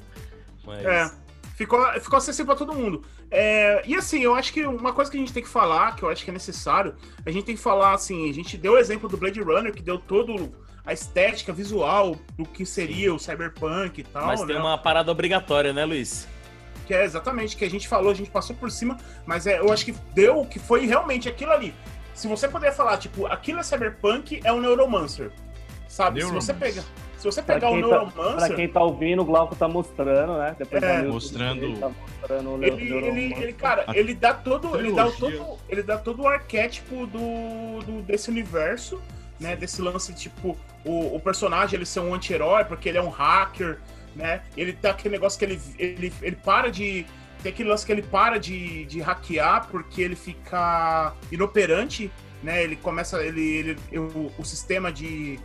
<laughs> Mas... É. Ficou, ficou acessível pra todo mundo. É, e assim, eu acho que uma coisa que a gente tem que falar, que eu acho que é necessário, a gente tem que falar assim, a gente deu o exemplo do Blade Runner, que deu todo a estética visual do que seria o cyberpunk e tal, Mas né? tem uma parada obrigatória, né, Luiz? Que é exatamente que a gente falou, a gente passou por cima, mas é, eu acho que deu que foi realmente aquilo ali. Se você puder falar, tipo, aquilo é cyberpunk, é um Neuromancer. Sabe? Se você Neuromancer. pegar, se você pegar o tá, Neuromancer, pra quem tá ouvindo, o Glauco tá mostrando, né? Depois É. tá Mostrando- Ele tá mostrando o ele, ele, Neuromancer. ele, cara, ele dá todo, ele dá o todo, ele dá todo o arquétipo do, do- desse universo, né? Desse lance tipo o, o personagem ele ser um anti-herói porque ele é um hacker, né? Ele tá aquele negócio que ele ele, ele para de tem aquele lance que ele para de, de hackear porque ele fica inoperante, né? Ele começa ele, ele o, o sistema de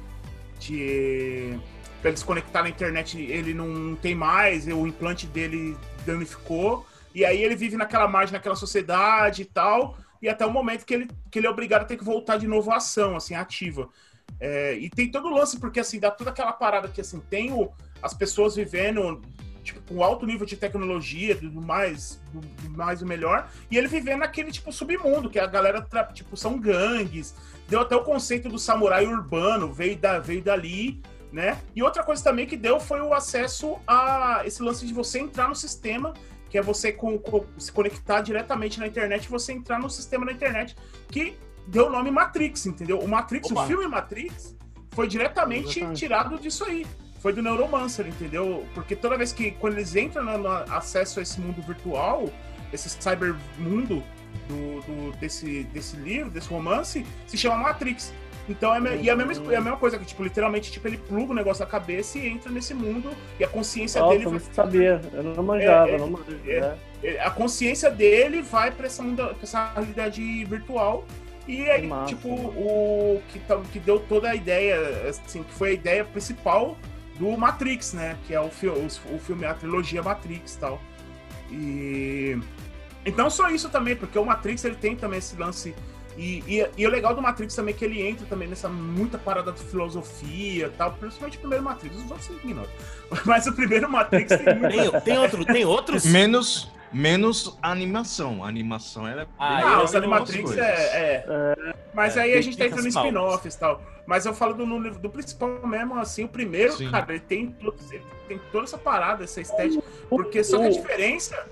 de para ele se conectar na internet, ele não tem mais, o implante dele danificou, e aí ele vive naquela margem, naquela sociedade e tal, e até o momento que ele, que ele é obrigado a ter que voltar de novo à ação, assim, ativa. É, e tem todo o lance, porque assim, dá toda aquela parada que assim, tem o, as pessoas vivendo tipo, com alto nível de tecnologia, do mais, do, mais o melhor, e ele vivendo naquele tipo submundo, que a galera, tipo, são gangues. Deu até o conceito do samurai urbano, veio, da, veio dali, né? E outra coisa também que deu foi o acesso a esse lance de você entrar no sistema, que é você com, com- se conectar diretamente na internet e você entrar no sistema da internet, que deu o nome Matrix, entendeu? O Matrix, Opa. o filme Matrix, foi diretamente Exatamente. tirado disso aí. Foi do Neuromancer, entendeu? Porque toda vez que, quando eles entram no, no acesso a esse mundo virtual, esse cybermundo do, do, desse, desse livro, desse romance, se chama Matrix. Então é, e é a, mesma, é a mesma coisa, que, tipo, literalmente, tipo, ele pluga o negócio na cabeça e entra nesse mundo e a consciência Nossa, dele eu não sabia. Eu não manjava, É, é, não manjo, é. né? a consciência dele vai pra essa, mundo, pra essa realidade virtual. E aí, tipo, o que, tá- que deu toda a ideia, assim, que foi a ideia principal do Matrix, né? Que é o, fi o, o filme, a trilogia Matrix e tal. E. Então só isso também, porque o Matrix ele tem também esse lance. E, e, e o legal do Matrix também é que ele entra também nessa muita parada de filosofia e tal, principalmente o primeiro Matrix, os outros ignora. <laughs> Mas o primeiro Matrix tem <laughs> muito. Tem, tem, outro, tem outros? Menos, menos a animação. A animação era. Ah, bem Ah, eu- o legal, Silent algumas Matrix coisas. é, é. Mas É, aí a gente tá entrando em spin-offs e tal. Mas eu falo do, do principal mesmo, assim, o primeiro, Sim. cara, ele tem, todo- ele tem toda essa parada, essa estética. Porque só que a diferença.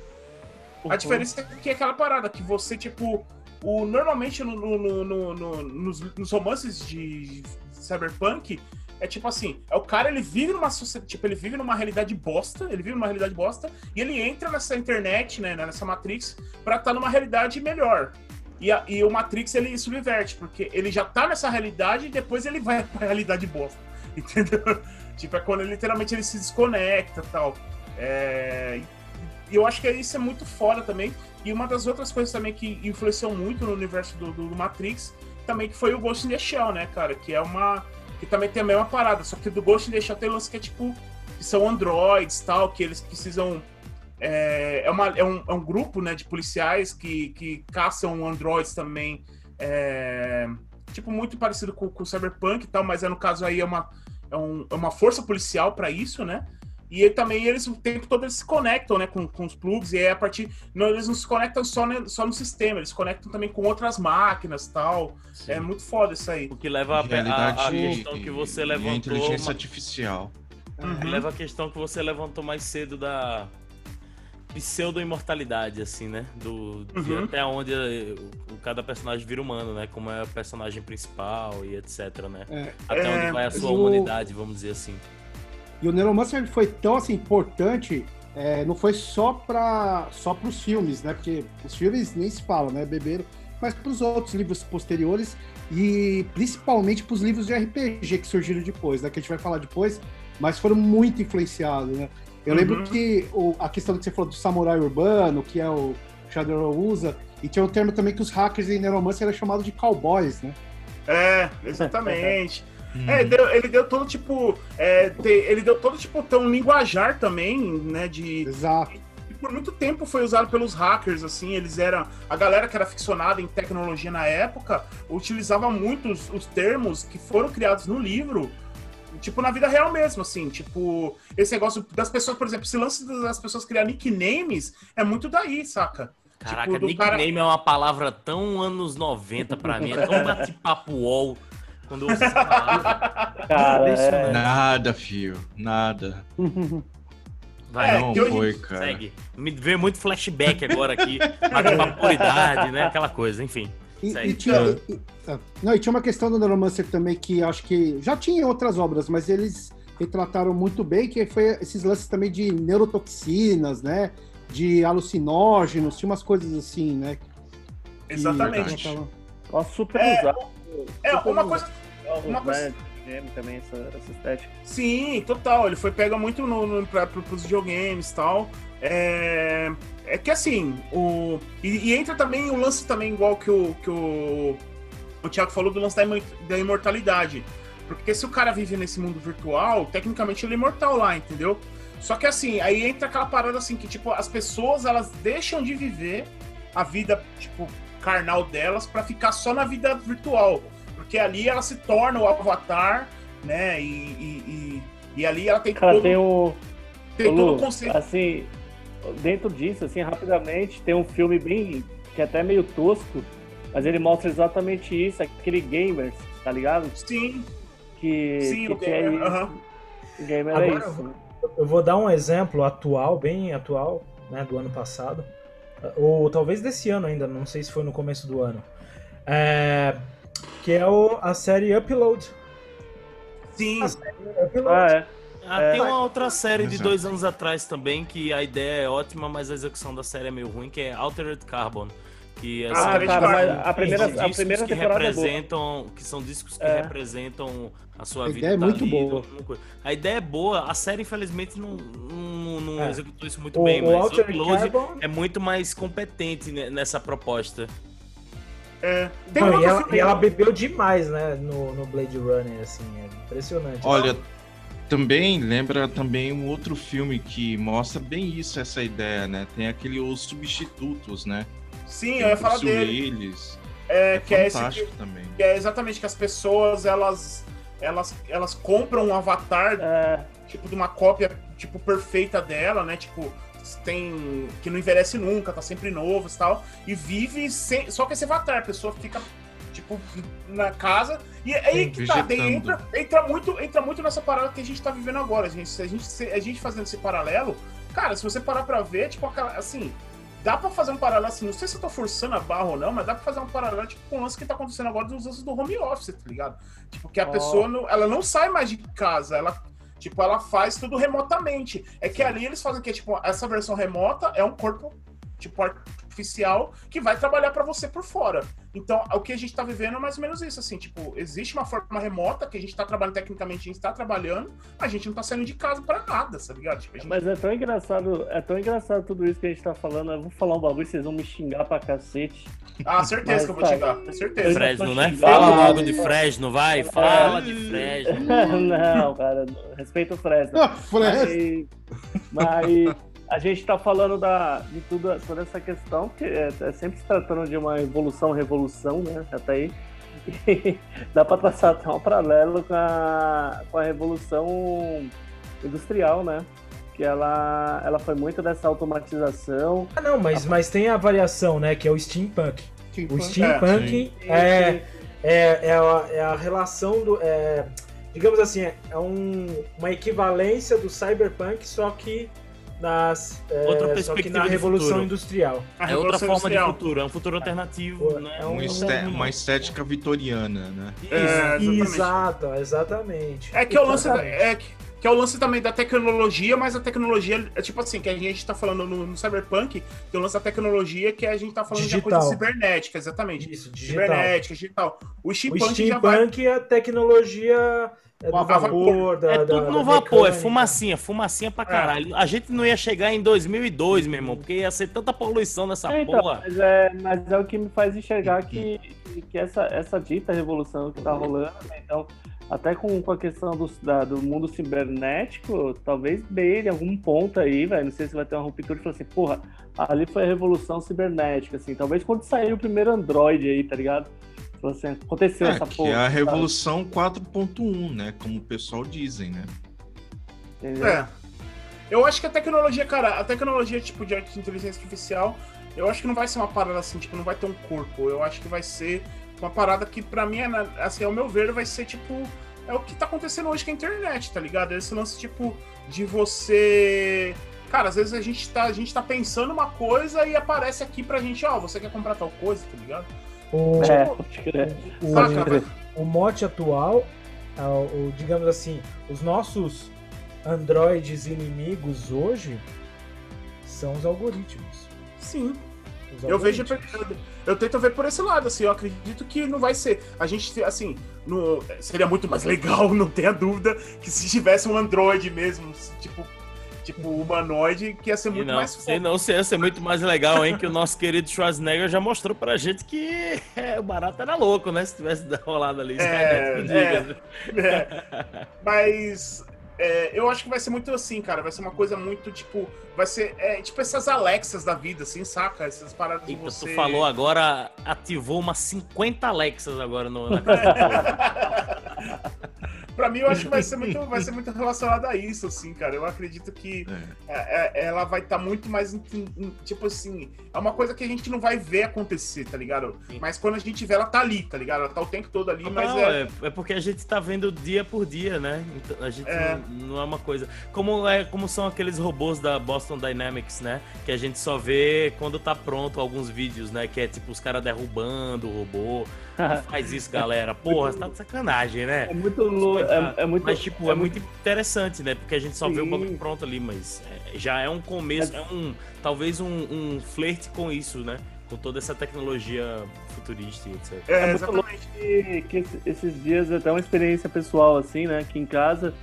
A diferença é que é aquela parada, que você, tipo. O, normalmente no, no- no- no- no- nos, nos romances de cyberpunk, é tipo assim, é o cara, ele vive numa tipo, ele vive numa realidade bosta, ele vive numa realidade bosta, e ele entra nessa internet, né, nessa Matrix, pra estar numa realidade melhor. E, a, e o Matrix ele subverte, porque ele já tá nessa realidade e depois ele vai pra realidade bosta. <laughs> Entendeu? tipo, é quando literalmente ele se desconecta e tal. É, e eu acho que isso é muito foda também. E uma das outras coisas também que influenciou muito no universo do, do, do Matrix também que foi o Ghost in the Shell, né, cara? Que é uma. Que também tem a mesma parada. Só que do Ghost in the Shell tem lance que é tipo. Que são androids tal, que eles precisam. É, é, uma, é, um, é um grupo né, de policiais que, que caçam androids também. É, tipo, muito parecido com o Cyberpunk e tal, mas é, no caso aí é uma, é, um, é uma força policial para isso, né? E também eles o tempo todo eles se conectam, né, com, com os plugs, e aí a partir. Não, eles não se conectam só, né, só no sistema, eles se conectam também com outras máquinas tal. Sim. É muito foda isso aí. O que leva a, a, a questão que você levantou. a inteligência uma... artificial. Uhum. Leva a questão que você levantou mais cedo da pseudo-imortalidade, assim, né? Do, uhum. até onde o, cada personagem vira humano, né? Como é o personagem principal e etc, né? É, até é, onde vai a sua humanidade, vamos dizer assim. E o Neuromancer foi tão assim, importante, é, não foi só para só os filmes, né? Porque os filmes nem se fala, né? Beberam, mas para os outros livros posteriores e principalmente para os livros de RPG que surgiram depois, né? Que a gente vai falar depois, mas foram muito influenciados, né? Eu uhum. lembro que o, a questão que você falou do samurai urbano, que é o Shadowrun usa, e tinha um termo também que os hackers em Neuromancer eram chamados de cowboys, né? É, exatamente. <laughs> Uhum. É, deu, ele deu todo tipo. É, ele deu todo tipo tão linguajar também, né? De. Exato. E por muito tempo foi usado pelos hackers, assim, eles eram. A galera que era ficcionada em tecnologia na época utilizava muito os, os termos que foram criados no livro tipo, na vida real mesmo, assim, tipo, esse negócio das pessoas, por exemplo, esse lance das pessoas criar nicknames é muito daí, saca? Caraca, tipo, nickname cara... é uma palavra tão anos 90 pra mim, é tão bate-papo Quando você <laughs> cara, é... Nada, fio. Nada. Vai, é, não foi, cara. Segue. Me veio muito flashback agora aqui. A vaporidade, né? Aquela coisa, enfim. E, e, tinha, e, ah, não, e tinha uma questão do Neuromancer também que acho que já tinha em outras obras, mas eles retrataram muito bem, que foi esses lances também de neurotoxinas, né? De alucinógenos, tinha umas coisas assim, né? Exatamente. Nossa, super é, usado. É, uma coisa. Uma coisa... também, essa, essa estética. Sim, total. Ele foi pega muito no, no, pra, pros videogames e tal. É, é que assim, o. E, e, entra também o lance também, igual que o, que o, o Thiago falou do lance da, da imortalidade. Porque se o cara vive nesse mundo virtual, tecnicamente ele é imortal lá, entendeu? Só que assim, aí entra aquela parada assim que, tipo, as pessoas elas deixam de viver a vida, tipo, carnal delas para ficar só na vida virtual. Porque ali ela se torna o avatar, né? E, e, e, e ali ela tem Cara, todo, tem o. Tem o todo Lu, o conceito. Assim, dentro disso, assim, rapidamente, tem um filme bem. que é até meio tosco, mas ele mostra exatamente isso, aquele Gamers, tá ligado? Sim. Que, Sim, que o Gamer. É, uhum. O Gamer Agora, é isso. Eu vou dar um exemplo atual, bem atual, né, do ano passado ou talvez desse ano ainda, não sei se foi no começo do ano. É, que é o, a série Upload. Sim. A série Upload. Ah, é. Ah, é. Tem uma outra série de dois anos atrás também, que a ideia é ótima, mas a execução da série é meio ruim, que é Altered Carbon. Que é ah, cara, a primeira, a primeira que representam, é que são discos que é. representam a sua a vida. Ideia é muito boa. A ideia é boa, a série infelizmente não, não, não é. executou isso muito o, bem, o mas o Upload Carbon... é muito mais competente nessa proposta. É. Não, e, ela, e, ela, bebeu demais, né, no, no Blade Runner, assim, é impressionante. Olha, também lembra também um outro filme que mostra bem isso, essa ideia, né? Tem aquele Os Substitutos, né? Sim, eu ia falar dele. Eles. É, é que é esse que, também. Que é exatamente que as pessoas elas elas elas compram um avatar é. tipo de uma cópia tipo perfeita dela, né? Tipo tem que não envelhece nunca, tá sempre novo e tal e vive sem, só com esse avatar, a pessoa fica tipo na casa e é aí que tá, entra, entra muito entra muito nessa parada que a gente tá vivendo agora, gente. A gente a gente fazendo esse paralelo, cara, se você parar para ver, tipo assim, dá pra fazer um paralelo assim, não sei se eu tô forçando a barra ou não, mas dá pra fazer um paralelo tipo, com o lance que tá acontecendo agora dos usos do home office, tá ligado? Tipo, que a oh. pessoa não, ela não sai mais de casa, ela tipo, ela faz tudo remotamente. É que ali eles fazem que tipo, essa versão remota é um corpo tipo artificial que vai trabalhar para você por fora. Então, o que a gente está vivendo é mais ou menos isso, assim, tipo, existe uma forma remota que a gente está trabalhando tecnicamente, a gente está trabalhando, a gente não está saindo de casa para nada, tá ligado? Tipo, gente... Mas é tão engraçado, é tão engraçado tudo isso que a gente está falando. Eu vou falar um bagulho, vocês vão me xingar pra cacete. Ah, certeza Mas, que eu vou te dar, certeza. Fresno, né? Fala logo de Fresno, vai, fala de Fresno. <laughs> não, cara, respeita o Fresno. <laughs> Fresno. Mas, mas a gente está falando da, de tudo, toda essa questão, que é, é, sempre se tratando de uma evolução, revolução, né? Até aí. E <laughs> dá para traçar até um paralelo com a, com a revolução industrial, né? Que ela, ela foi muito dessa automatização. Ah, não, mas, mas tem a variação, né? Que é o steampunk. steampunk. O steampunk é, é, é, é, a, é a relação do. É, digamos assim, é um, uma equivalência do cyberpunk, só que nas, é, outra perspectiva na Revolução Industrial. A é outra forma industrial. de futuro, é um futuro alternativo. né? é um, uma estética vitoriana, né? É, exatamente. Exato, exatamente. É que, é o lance, é, que é o lance também da tecnologia, mas a tecnologia é tipo assim, que a gente tá falando no, no Cyberpunk, tem o lance da tecnologia que a gente tá falando digital. de coisa cibernética, exatamente. Isso, digital. Cibernética, digital. O steampunk, o steampunk vai... é a tecnologia é do vapor, da, É tudo no vapor, mecânica. é fumacinha, fumacinha pra é. caralho. É. A gente não ia chegar em 2002, meu irmão, porque ia ser tanta poluição nessa então, porra. Mas é, mas é o que me faz enxergar que, que essa, essa dita revolução que tá rolando, né? então, até com, com a questão do, da, do mundo cibernético, talvez beire algum ponto aí, velho. Não sei se vai ter uma ruptura e falar assim, porra, ali foi a revolução cibernética, assim. Talvez quando sair o primeiro Android aí, tá ligado? Assim, aconteceu é, essa que porra. É a revolução 4.1, né? Como o pessoal dizem, né? Entendeu? É. Eu acho que a tecnologia, cara, a tecnologia tipo de inteligência artificial, eu acho que não vai ser uma parada assim, tipo, não vai ter um corpo. Eu acho que vai ser uma parada que, para mim, é, assim, ao meu ver, vai ser tipo. É o que tá acontecendo hoje com a internet, tá ligado? Esse lance, tipo, de você. Cara, às vezes a gente tá, a gente tá pensando uma coisa e aparece aqui pra gente, ó, oh, você quer comprar tal coisa, tá ligado? O, é, o, o, mote atual, é o, digamos assim, os nossos androides inimigos hoje são os algoritmos. Sim. Os eu vejo, eu tento ver por esse lado, assim, eu acredito que não vai ser. A gente, assim, no, seria muito mais <laughs> legal, não tenha dúvida, que se tivesse um Android mesmo, tipo, tipo humanoide, que ia ser muito não, mais forte. Não, ia ser muito mais legal, hein? Que o nosso querido Schwarzenegger já mostrou pra gente que é, o barato era louco, né? Se tivesse rolado ali. É, <laughs> é, é. Mas é, eu acho que vai ser muito assim, cara. Vai ser uma coisa muito, tipo. Vai ser é, tipo essas Alexas da vida, assim, saca? Essas paradas Eita, de você. Tu falou agora, ativou umas 50 Alexas agora no, na <laughs> casa <laughs> Pra mim, eu acho que vai ser muito, vai ser <laughs> muito relacionado a isso, assim, cara. Eu acredito que é. É, é ela vai estar tá muito mais. Tipo assim, é uma coisa que a gente não vai ver acontecer, tá ligado? Sim. Mas quando a gente vê, ela tá ali, tá ligado? Ela tá o tempo todo ali, não, mas é... é. é. porque a gente tá vendo dia por dia, né? Então, a gente é. Não, não, é uma coisa. Como, é, como são aqueles robôs da Boston Dynamics, né? Que a gente só vê quando tá pronto alguns vídeos, né? Que é tipo os caras derrubando o robô. Não <laughs> faz isso, galera. Porra, você tá de sacanagem, né? É muito louco. É, é, muito, mas, tipo, é, é muito interessante, né? Porque a gente só Sim. vê o bagulho pronto ali, mas é, já é um começo, é um. Talvez um, um flerte com isso, né? Com toda essa tecnologia futurista e etc. É, é muito louco que, que esses dias é até uma experiência pessoal, assim, né? Aqui em casa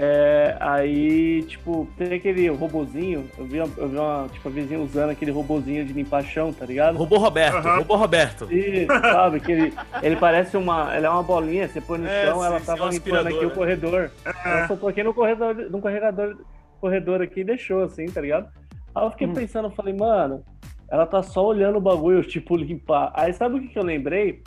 é, aí, tipo, tem aquele robozinho, eu vi, eu vi uma, tipo, a vizinha usando aquele robozinho de limpar chão, tá ligado? Robô Roberto, uhum. robô Roberto. Isso, sabe, que ele, ele parece uma, ela é uma bolinha, você põe no é, chão, sim, ela tava sim, limpando aqui o corredor. É. Ela soltou aqui no corredor, no corredor, corredor aqui e deixou, assim, tá ligado? Aí eu fiquei hum. pensando, eu falei, mano, ela tá só olhando o bagulho, tipo, limpar. Aí sabe o que, que eu lembrei?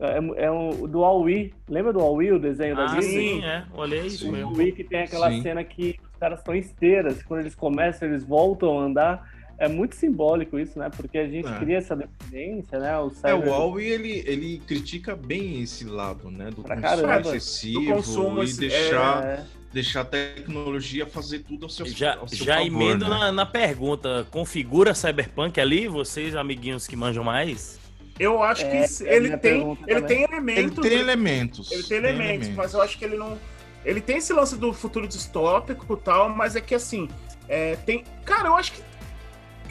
É, é um, do All-We. Lembra do All-We, o desenho ah, da Disney? Sim, é. Olhei isso mesmo. O All-We que tem aquela sim. cena que os caras estão esteiras. Quando eles começam, eles voltam a andar. É muito simbólico isso, né? Porque a gente é. cria essa dependência, né? O cyber... É, o Huawei, ele, ele critica bem esse lado, né? Do pra consumo caramba. excessivo do consumo, e deixar... É deixar a tecnologia fazer tudo ao seu, já, ao seu já favor, emendo né? na, na, pergunta, configura Cyberpunk ali, vocês amiguinhos que manjam mais? Eu acho é, que é ele tem, ele tem elementos. Ele tem elementos. Ele tem elementos, tem elementos, mas eu acho que ele não. Ele tem esse lance do futuro distópico e tal, mas é que assim. É, tem. Cara, eu acho que.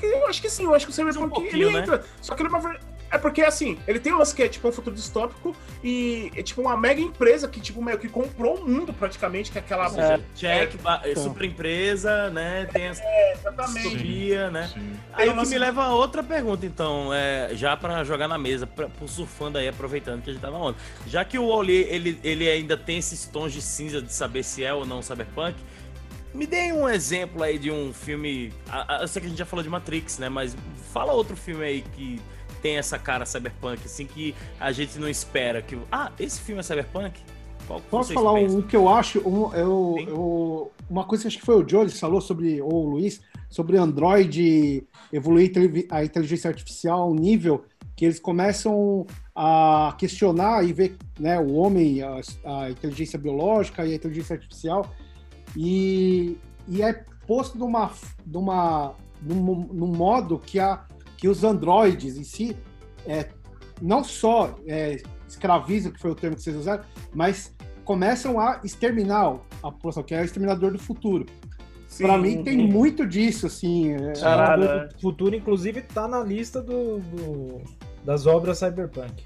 Eu acho que sim, eu acho que o Cyberpunk Um ele né? entra. Só que ele é uma. É porque assim, ele tem um lance que é tipo um futuro distópico e é tipo uma mega empresa que, tipo, meio que comprou o mundo praticamente, que é aquela. É. Check, ba- super empresa, né? Tem essa Exatamente. distopia, né? Sim. Aí o que me leva a outra pergunta, então, é, já pra jogar na mesa, pra, pro surfando aí, aproveitando que a gente na onda. Já que o Oli, ele, ele ainda tem esses tons de cinza de saber se é ou não cyberpunk, me dê um exemplo aí de um filme. Eu sei que a gente já falou de Matrix, né? Mas fala outro filme aí que tem essa cara cyberpunk, assim, que a gente não espera. que Ah, esse filme é cyberpunk? Qual Posso falar pensam? um que eu acho, um, eu, eu- uma coisa que acho que foi o Joe que falou sobre, ou o Luiz, sobre Android evoluir a inteligência artificial a um nível que eles começam a questionar e ver né, o homem, a, a inteligência biológica e a inteligência artificial, e, e é posto numa, numa, num, num modo que, a, que os androides em si é, não só é, escravizam, que foi o termo que vocês usaram, mas começam a exterminar a população, que é o exterminador do futuro. Pra mim tem muito disso, assim. é- Caralho, O é. futuro, inclusive, tá na lista do, do- das obras cyberpunk.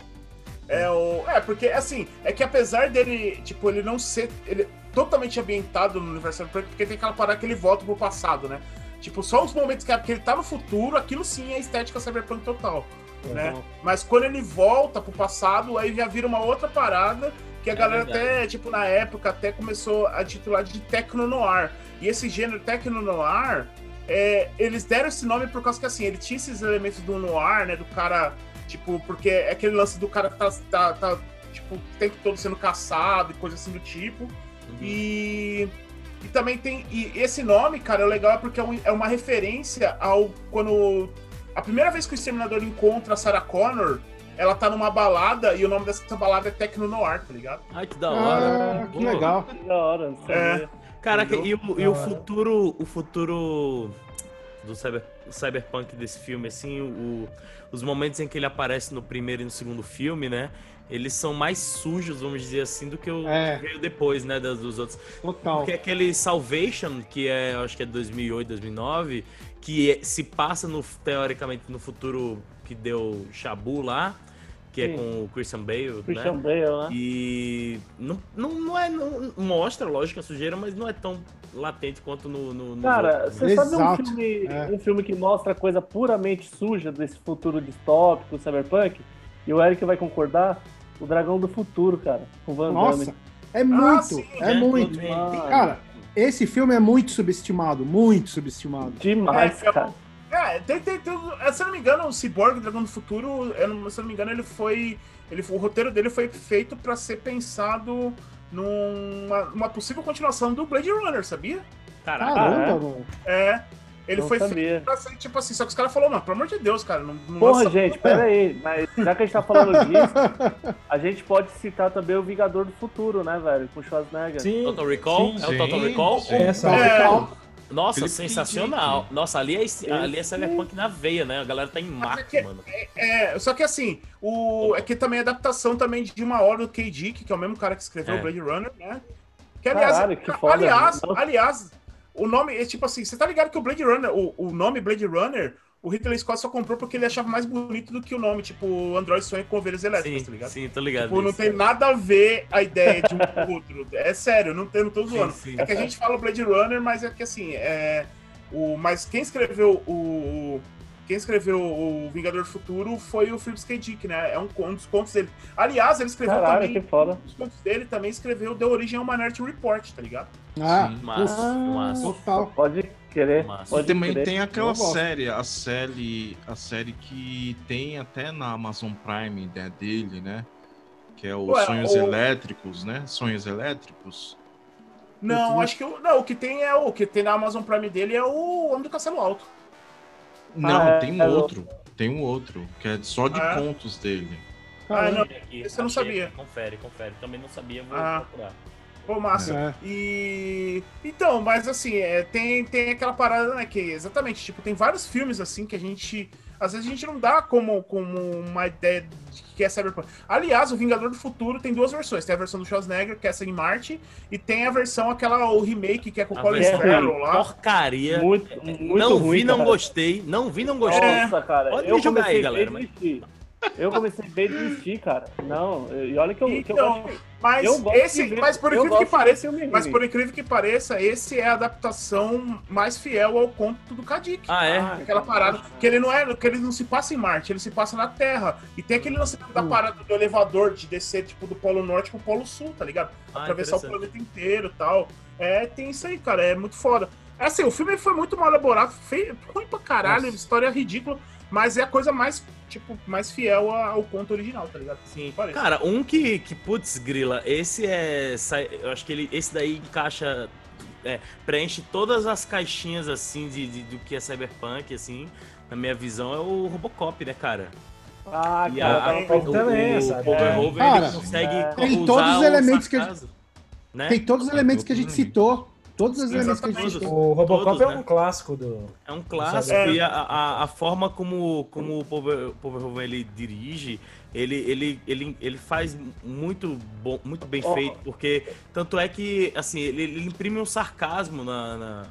É, o... é, porque assim, é que apesar dele, tipo, ele não ser ele, totalmente ambientado no universo cyberpunk, porque tem aquela parada que ele volta pro passado, né? Tipo, só os momentos que, que ele tá no futuro, aquilo sim é estética cyberpunk total, né? Mas quando ele volta pro passado, aí já vira uma outra parada que a É galera verdade. até, tipo, na época até começou a titular de Tecno Noir. E esse gênero Tecno Noir, é, eles deram esse nome por causa que, assim, ele tinha esses elementos do noir, né? Do cara, tipo, porque é aquele lance do cara que tá, tá, tá, tipo, o tempo todo sendo caçado e coisa assim do tipo. Uhum. E, e também tem. E esse nome, cara, é legal porque é, um- é uma referência ao. Quando. A primeira vez que o Exterminador encontra a Sarah Connor, ela tá numa balada e o nome dessa balada é Tecno Noir, tá ligado? Ai, que da hora. Ah, que legal. Que da hora. não É. Caraca, e o, e o futuro. O futuro do cyber, cyberpunk desse filme, assim, o, os momentos em que ele aparece no primeiro e no segundo filme, né? Eles são mais sujos, vamos dizer assim, do que o É. que veio depois, né? Das, dos outros. Total. Porque aquele Salvation, que é, eu acho que é 2008, 2009, que é- se passa no, teoricamente no futuro que deu Shabu lá, que é Sim. com o Christian Bale, Christian né? Bale, né? E não, não, não é. Não, mostra, lógico, a sujeira, mas não é tão latente quanto no. no Cara, outros, né? você sabe um filme, é. um filme que mostra coisa puramente suja desse futuro distópico, cyberpunk? E o Eric vai concordar? O Dragão do Futuro, cara. Com Van Nossa, Damme. é muito, sim, é né? muito. Ah, Cara, esse filme é muito subestimado, muito subestimado. Demais, É, cara. É, tem, tem tudo. é, Se eu não me engano, o Cyborg, o Dragão do Futuro, eu se eu não me engano, ele foi. Ele, foi- o roteiro dele foi feito pra ser pensado numa uma possível continuação do Blade Runner, sabia? Caraca, Caramba, é? mano. É. Ele Não foi feito sabia. pra ser tipo assim, só que os caras falaram, não, pelo amor de Deus, cara, não, não Porra, gente, pera aí. Mas já que a gente tá falando <laughs> disso, a gente pode citar também o Vingador do Futuro, né, velho? Com o Schwarzenegger. Sim, Total Recall? sim. é o Total Recall? sim. Essa É, Nossa, Felipe sensacional. Nossa, ali é, Esse- ali é cyberpunk na veia, né? A galera tá em maco, que- mano. É, só que assim, o, é que também é adaptação também de uma obra do K. Dick, que é o mesmo cara que escreveu É. o Blade Runner, né? Que aliás, Caralho, que foda. aliás, aliás, o nome é tipo assim, você tá ligado que o Blade Runner, o, o nome Blade Runner, o Ridley Scott só comprou porque ele achava mais bonito do que o nome, tipo, Android sonha com ovelhas elétricas, Sim, tá ligado? sim, tô ligado. Tipo, não tem nada a ver a ideia de um com o outro. É sério, não, tem, não tô zoando. Sim, sim. É que a gente fala Blade Runner, mas é que assim, é. O, mas quem escreveu o. Quem escreveu o Vingador do Futuro foi o Philip K. Dick, né? É um, um dos contos dele. Aliás, ele escreveu Caralho, também. que foda. Um dos contos dele também escreveu Deu Origem a uma Minority Report, tá ligado? Ah, Sim. Massa, massa. total. Pode querer. Massa. E Pode também querer. tem aquela série, a série, a série que tem até na Amazon Prime né, dele, né? Que é o Ué, Sonhos o- Elétricos, né? Sonhos Elétricos. Não, acho que o, não, o que tem é o que tem na Amazon Prime dele é o Homem do Castelo Alto. Não, é, tem um é outro. Tem um outro, que é só de Ah. contos dele. Ah, não. Aqui, Esse eu não sabia. Confere, confere. Também não sabia, vou Ah. procurar. Pô, massa. É. E. Então, mas assim, é, tem, tem aquela parada, né? Que exatamente, tipo, tem vários filmes assim que a gente. Às vezes a gente não dá como, como uma ideia de que é Cyberpunk. Aliás, o Vingador do Futuro tem duas versões. Tem a versão do Schwarzenegger, que é essa em Marte, e tem a versão, aquela, o remake, que é com o Colin Farrell lá. Porcaria. Muito, muito não ruim, vi, não cara. gostei. Não vi, não gostei. Nossa, cara. Pode eu me julgar aí, galera, desistir. Eu comecei bem desistir, cara. Não, e olha que eu, que eu Então, gosto. mas, eu gosto esse, ver- mas por incrível que pareça, mas por incrível que pareça, esse é a adaptação mais fiel ao conto do Kadik. Ah, é? Ah, Aquela parada que ele não é, que ele não se passa em Marte, ele se passa na Terra. E tem aquele lance da parada do elevador de descer tipo do Polo Norte pro Polo Sul, tá ligado? Ah, Atravessar o planeta inteiro, e tal. É, tem isso aí, cara, é muito foda. É Assim, o filme foi muito mal elaborado, feio, ruim pra caralho, Nossa. história ridícula, mas é a coisa mais, tipo, mais fiel ao conto original, tá ligado? Sim. Parece. Cara, um que, que putz, grila, esse é. sai- Eu acho que ele, esse daí encaixa. é, preenche todas as caixinhas assim de, de- do que é cyberpunk, assim, na minha visão, é o Robocop, né, cara? Ah, E cara, a, o, também, o, sabe? o Overhoven, Cara, ele consegue é. Tem todos os o elementos que a gente- sarcasmo, né? Tem todos os elementos que a gente citou. Todos os elementos que a gente exatamente. citou. O Robocop Todos, é né? um clássico do. É um clássico É. e a, a, a forma como, como o Power- Powerhoven ele dirige, ele, ele, ele, ele faz muito bom, muito bem Ó. feito, porque tanto é que assim, ele, ele imprime um sarcasmo na, na,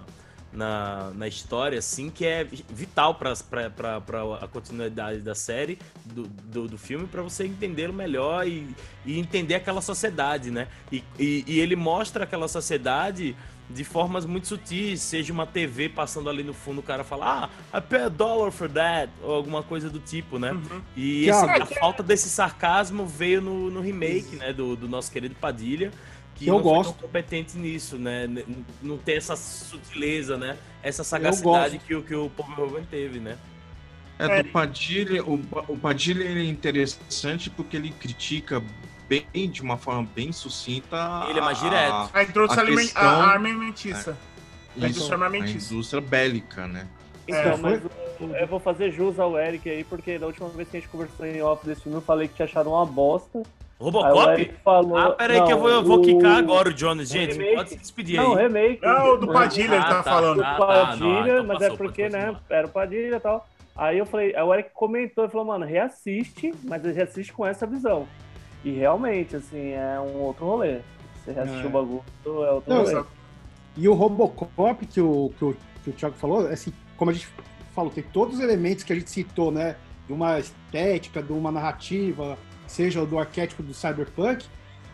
na, na história, assim, que é vital para a continuidade da série, do, do, do filme, para você entendê-lo melhor e, e entender aquela sociedade, né? E, e, e ele mostra aquela sociedade de formas muito sutis, seja uma TV passando ali no fundo, o cara fala, ah, I pay a dollar for that, ou alguma coisa do tipo, né? Uhum. E esse- a falta desse sarcasmo veio no, no remake, né, do, do nosso querido Padilha, que, eu não foi gosto. tão competente nisso, né? Não tem essa sutileza, né? Essa sagacidade que, o- que o Paul Verhoeven teve, né? É, É. do Padilha, o, o Padilha ele é interessante porque ele critica bem, de uma forma bem sucinta. Ele é mais a- direto. A introdução A questão- a armamentista. Isso, A indústria a armamentista. indústria bélica, né? Então, É, mas eu- eu vou fazer jus ao Eric aí, porque da última vez que a gente conversou em off desse filme, eu falei que te acharam uma bosta. Robocop? Eric falou. Ah, peraí Não, que eu vou, eu vou o- quicar agora o Jones. Gente, remake- pode se despedir Não, aí. remake. Não, o do Padilha ele Ah, tá tá. falando. do Ah, tá, Padilha, não, então mas passou, é porque, né, era o Padilha e tal. Aí eu falei, aí o Eric comentou e falou, mano, reassiste, mas reassiste com essa visão. E realmente, assim, é um outro rolê. Você reassistir É. o bagulho, é outro Não, rolê. Exato. E o Robocop que o, que o, que o Thiago falou, assim, como a gente falou, tem todos os elementos que a gente citou, né? De uma estética, de uma narrativa, seja do arquétipo do cyberpunk.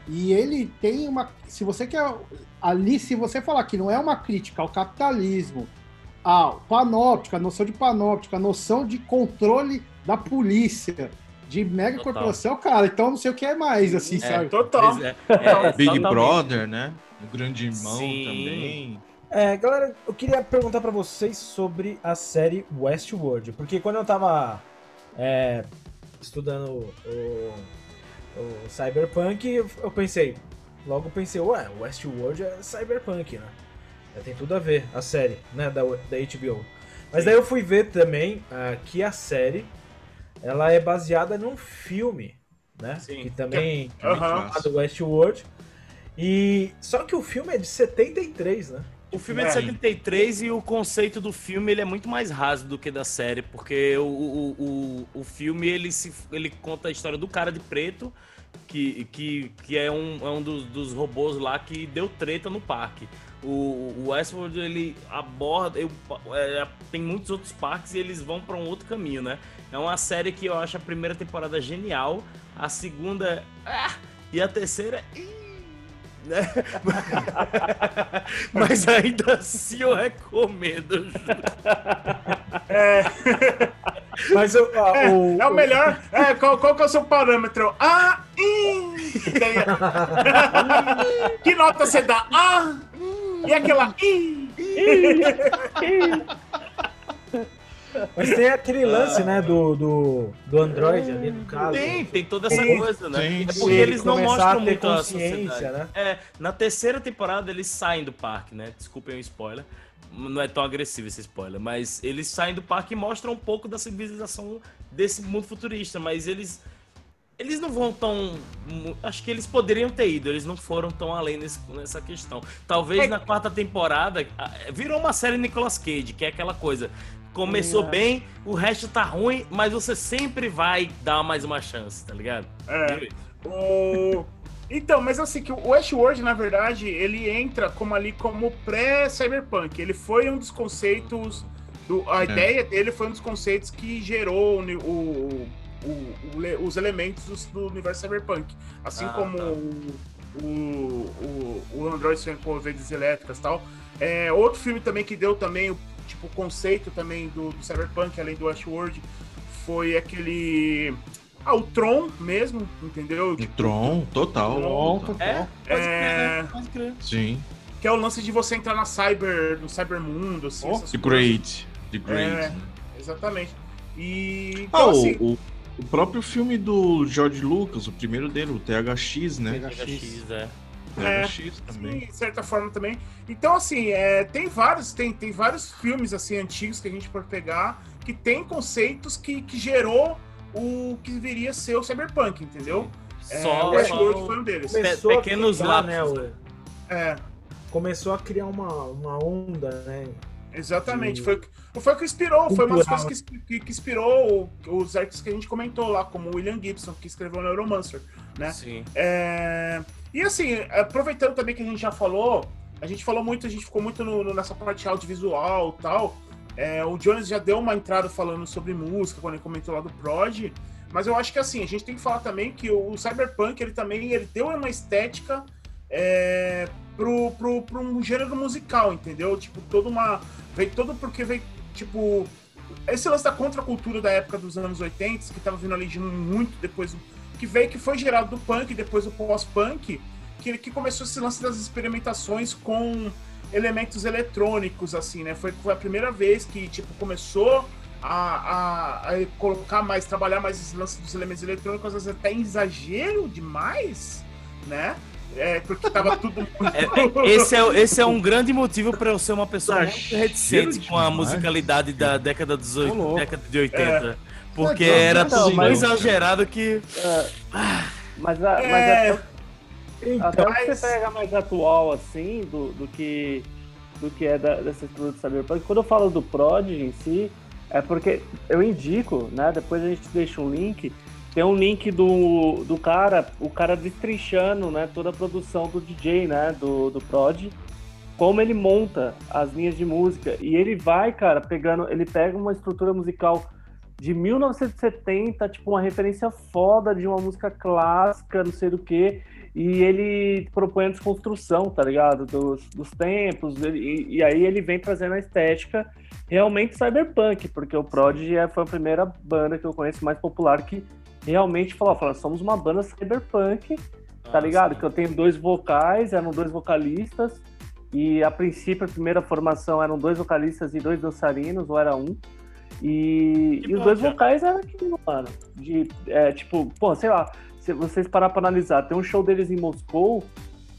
E ele tem uma. Se você quer. Ali, se você falar que não é uma crítica ao capitalismo, a panóptica, a noção de panóptica, a noção de controle da polícia, de mega Total. corporação, cara, então não sei o que é mais, assim, É. sabe? Total. É, é, Big exatamente. Brother, né? O grande irmão Sim. também. É, galera, eu queria perguntar pra vocês sobre a série Westworld, porque quando eu tava é, estudando o, o Cyberpunk, eu pensei, logo pensei, ué, Westworld é Cyberpunk, né? É, Tem tudo a ver, a série, né, da, da HBO. Mas daí eu fui ver também ah, que a série, ela é baseada num filme, né? Sim. Que também Aham. chamado Westworld. E só que o filme é de 73, né? O filme é de É. 73 e o conceito do filme ele é muito mais raso do que da série, porque o, o, o, o filme ele, se, ele conta a história do cara de preto, que, que, que é um, é um dos, dos robôs lá que deu treta no parque. O, o Westworld ele aborda. eu- é, tem muitos outros parques e eles vão para um outro caminho, né? É uma série que eu acho a primeira temporada genial, a segunda. ah, e a terceira. ih, né? <laughs> Mas ainda assim eu recomendo. Mas eu, ah, É, o, é o melhor. É, qual, qual que é o seu parâmetro? Ah. Tem- <laughs> que nota você dá? Ah, e aquela ih. Mas tem aquele lance, né, do, do, do Android ali, no caso. Tem, tem toda essa Tem, coisa, né? tem, é porque eles não mostram a ter muito a consciência, sociedade. né? É, na terceira temporada eles saem do parque, né? Desculpem o spoiler. Não é tão agressivo esse spoiler, mas eles saem do parque e mostram um pouco da civilização desse mundo futurista, mas eles eles não vão tão. Acho que eles poderiam ter ido, eles não foram tão além nesse, nessa questão. Talvez é. na quarta temporada. Virou uma série Nicolas Cage, que é aquela coisa. Começou é. bem, o resto tá ruim, mas você sempre vai dar mais uma chance, tá ligado? É. O... Então, mas assim, que o Westworld, na verdade, ele entra como ali como pré-cyberpunk. Ele foi um dos conceitos. Do, a é. ideia dele foi um dos conceitos que gerou o, o, o, os elementos do, universo cyberpunk. Assim ah, como tá. o, o, Android sem corredas elétricas e tal. É, outro filme também que deu também o tipo conceito também do, do cyberpunk, além do Westworld, foi aquele ah, o Tron mesmo, entendeu? Tipo, Tron, total. Tron, total. É, é... Pode crer, Sim. Que é o lance de você entrar na cyber, no cybermundo, assim. Oh, the Great. The Great. É, exatamente. E. Então, ah, assim... o, o próprio filme do George Lucas, o primeiro dele, o THX, né? THX, é. É, também. Sim, de certa forma também. Então, assim, é, tem vários, tem, tem vários filmes assim antigos que a gente pode pegar que tem conceitos que, que gerou o que viria a ser o Cyberpunk, entendeu? É, só, o Westworld foi um deles. Começou pequenos lá, né? O... É. Começou a criar uma, uma onda, né? Exatamente, de... foi, foi o que inspirou, Cultural. foi uma das coisas que, que, que, inspirou os artistas que a gente comentou lá, como o William Gibson, que escreveu Neuromancer, né? Sim. É... E assim, aproveitando também que a gente já falou, a gente falou muito, a gente ficou muito no, nessa parte audiovisual e tal, é, o Jones já deu uma entrada falando sobre música quando ele comentou lá do Prod, mas eu acho que assim, a gente tem que falar também que o, Cyberpunk, ele também ele deu uma estética é, pro, pro, pro um gênero musical, entendeu? Tipo, toda uma. Veio todo porque veio, tipo. Esse lance da contracultura da época dos anos 80, que tava vindo ali de muito depois. Que veio, que foi gerado do punk, depois do pós-punk, que, que começou esse lance das experimentações com elementos eletrônicos, assim, né? Foi, foi a primeira vez que, tipo, começou a, a, a, colocar mais, trabalhar mais esse lance dos elementos eletrônicos, às vezes até em exagero demais, né? É, porque tava <laughs> tudo muito... é, esse, é, esse é um grande motivo para eu ser uma pessoa muito reticente com a musicalidade da década, dos, década de 80. É. Porque era tudo tão exagerado que. É, mas, a, mas é então, Até mas... você pega mais atual, assim, do, do que do que é da, desses produtos Cyberpunk. Quando eu falo do Prodigy em si, é porque eu indico, né? Depois a gente deixa um link. Tem um link do, do cara, o cara destrinchando, né? Toda a produção do DJ, né? Do, do Prod. Como ele monta as linhas de música. E ele vai, cara, pegando. Ele pega uma estrutura musical de 1970, tipo, uma referência foda de uma música clássica, não sei do que e ele propõe a desconstrução, tá ligado? Dos, dos tempos, e, e, aí ele vem trazendo a estética realmente cyberpunk, porque o Prodigy é, foi a primeira banda que eu conheço mais popular que realmente falou, falou somos uma banda cyberpunk, tá ligado? Que eu tenho dois vocais, eram dois vocalistas, e a princípio a primeira formação eram dois vocalistas e dois dançarinos, ou era um, e, e os dois vocais eram aquilo, mano, de, é, tipo, pô, sei lá, se vocês parar pra analisar, tem um show deles em Moscou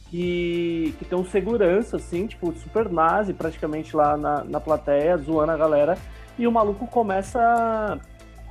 que, que tem um segurança, assim, tipo, super nazi praticamente lá na, na plateia, zoando a galera, e o maluco começa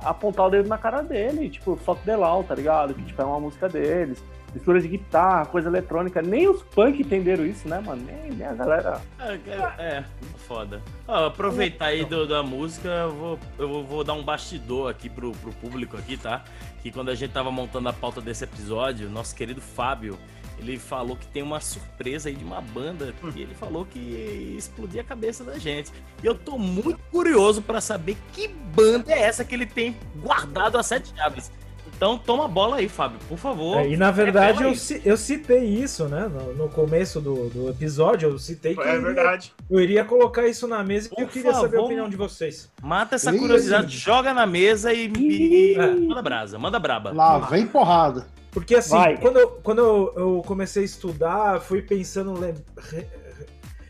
a apontar o dedo na cara dele, tipo, Fuck the Law, tá ligado? Que tipo, é uma música deles mistura de guitarra, coisa eletrônica. Nem os punk entenderam isso, né, mano? Nem, nem a galera. É, é, é foda. aproveitar aí do, da música, eu vou, eu vou dar um bastidor aqui pro, pro público aqui, tá? Que quando a gente tava montando a pauta desse episódio, nosso querido Fábio, ele falou que tem uma surpresa aí de uma banda que ele falou que ia explodir a cabeça da gente. E eu tô muito curioso para saber que banda é essa que ele tem guardado a sete chaves. Então toma a bola aí, Fábio, por favor. É, e na verdade eu, eu citei isso, né? No, no começo do, do, episódio, eu citei que é eu, verdade. Iria, eu iria colocar isso na mesa e eu queria favor, saber a opinião de vocês. Mata essa curiosidade, joga na mesa e, e é. manda brasa, manda braba. Lá vem porrada. Porque assim, Vai. quando, eu, quando eu, eu, comecei a estudar, fui pensando, re,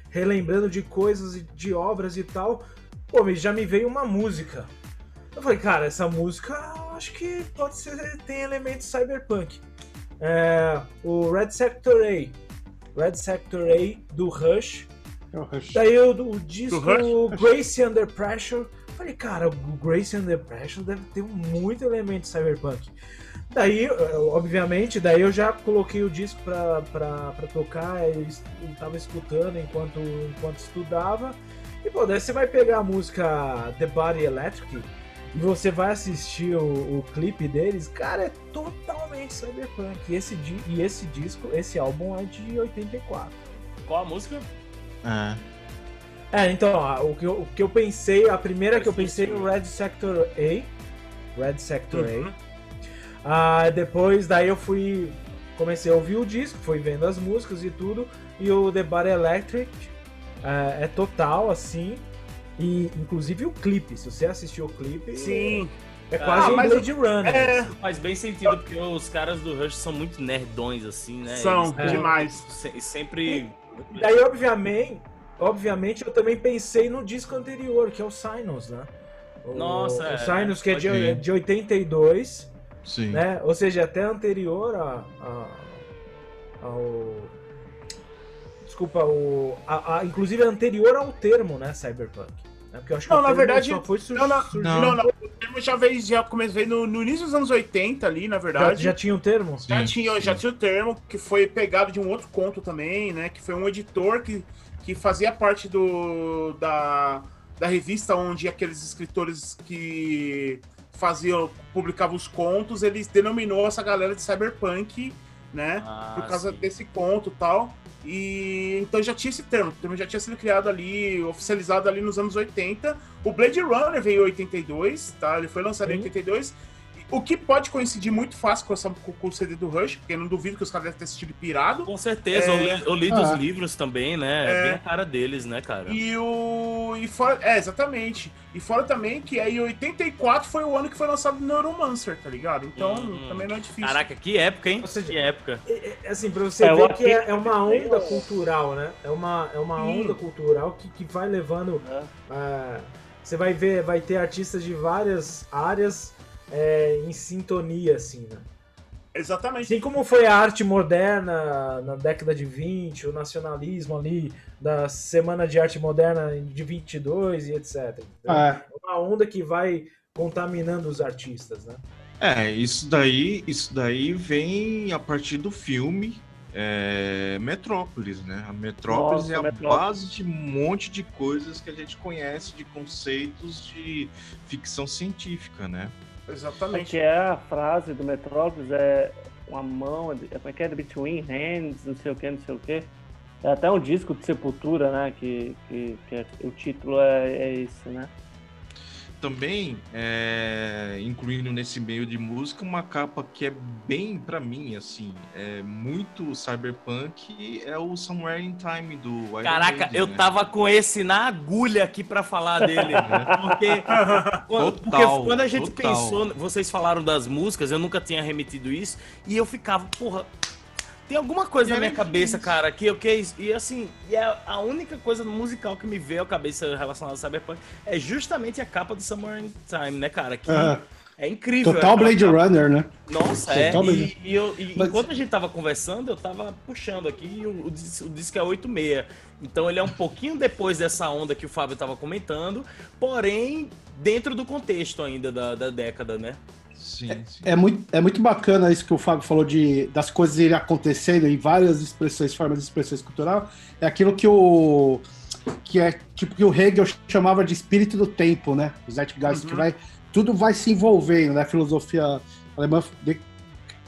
relembrando de coisas, de obras e tal, pô, já me veio uma música eu falei, cara, essa música acho que pode ser. tem elementos cyberpunk. É, o Red Sector A. Red Sector A do Rush. É o Rush. Daí o, o disco Grace Under Pressure. Falei, cara, o Grace Under Pressure deve ter muito elemento cyberpunk. Daí, obviamente, daí eu já coloquei o disco pra, pra, pra tocar e tava escutando enquanto, enquanto estudava. E, pô, daí você vai pegar a música The Body Electric você vai assistir o, o clipe deles, cara, é totalmente cyberpunk. E esse, e esse disco, esse álbum é de 84. Qual a música? É. É, então, o que eu, o que eu pensei, a primeira que eu pensei no Red Sector A. Red Sector uhum. A. Ah, depois, daí eu fui. Comecei a ouvir o disco, fui vendo as músicas e tudo. E o The Body Electric é, é total, assim. E inclusive o clipe, se você assistiu o clipe. Sim. É, quase ah, um Blade Runner. É... Faz bem sentido, porque os caras do Rush são muito nerdões, assim, né? São, Eles, demais. Se, sempre. E daí, obviamente, obviamente, eu também pensei no disco anterior, que é o Sinus, né? O, Nossa, o é, Sinus, que é de, de 82. Sim. Né? Ou seja, até anterior a, a, ao. Desculpa, o, a, a, inclusive anterior ao termo, né? Cyberpunk. Né? Porque eu acho que não, na verdade, só foi sur não, não, não, não, O termo já veio, já comecei no, no início dos anos 80 ali, na verdade. Já, já tinha um termo? Já sim, tinha, sim. já tinha o um termo, que foi pegado de um outro conto também, né? Que foi um editor que, que fazia parte do, da, da revista onde aqueles escritores que fazia, publicava os contos, ele denominou essa galera de cyberpunk, né? Ah, por causa sim. desse conto e tal. E então já tinha esse termo, o termo já tinha sido criado ali, oficializado ali nos anos 80. O Blade Runner veio em 82, tá? Ele foi lançado sim. em 82 o que pode coincidir muito fácil com, essa, com o CD do Rush, porque eu não duvido que os caras devem ter assistido pirado. Com certeza, é... eu li, eu li dos ah. livros também, né? É... Bem a cara deles, né, cara? E o. E fora... É, exatamente. E fora também que aí 84 foi o ano que foi lançado o Neuromancer, tá ligado? Então hum. também não é difícil. Caraca, que época, hein? Seja, que época. É, é, assim, pra você é, ver que é, é, uma onda cultural, né? É uma, é uma onda cultural que, que vai levando. Uh, você vai ver, vai ter artistas de várias áreas é, em sintonia, assim, né? Exatamente. Assim como foi a arte moderna na década de 20, o nacionalismo ali, da Semana de Arte Moderna de 22 e etc. É. Uma onda que vai contaminando os artistas, né? É, isso daí, isso daí vem a partir do filme é, Metrópolis, né? A Metrópolis Nossa, é a Metrópolis. base de um monte de coisas que a gente conhece de conceitos de ficção científica, né? Exatamente. Que é a frase do Metrópolis, é uma mão, é, como é que é? Between hands, não sei o que, não sei o que. É até um disco de Sepultura, né? Que, que, que é, o título é, é esse, né? Também, é, incluindo nesse meio de música, uma capa que é bem, para mim, assim, é muito cyberpunk, é o Somewhere in Time do Iron Caraca, Maiden, eu né? tava com esse na agulha aqui para falar dele. <laughs> <laughs> porque, total, porque quando a gente total. pensou, vocês falaram das músicas, eu nunca tinha remetido isso, e eu ficava, porra, tem alguma coisa na minha cabeça, cara, que eu quis. E assim, e é a única coisa musical que me veio à cabeça relacionada ao Cyberpunk é justamente a capa do Summer in Time, né, cara? Que uh, é incrível. Total é Blade Runner, né? Nossa, é. Total é. E, e, eu, e Mas... enquanto a gente tava conversando, eu tava puxando aqui o, o, o disco é 86. Então ele é um pouquinho depois dessa onda que o Fábio tava comentando, porém dentro do contexto ainda da, da década, né? Sim, é, sim. É, muito, é muito bacana isso que o Fábio falou de das coisas irem acontecendo em várias expressões, formas de expressões cultural. É aquilo que o que é tipo que o Hegel chamava de espírito do tempo, né? O Zeitgeist uhum. que vai tudo vai se envolvendo, né? A filosofia alemã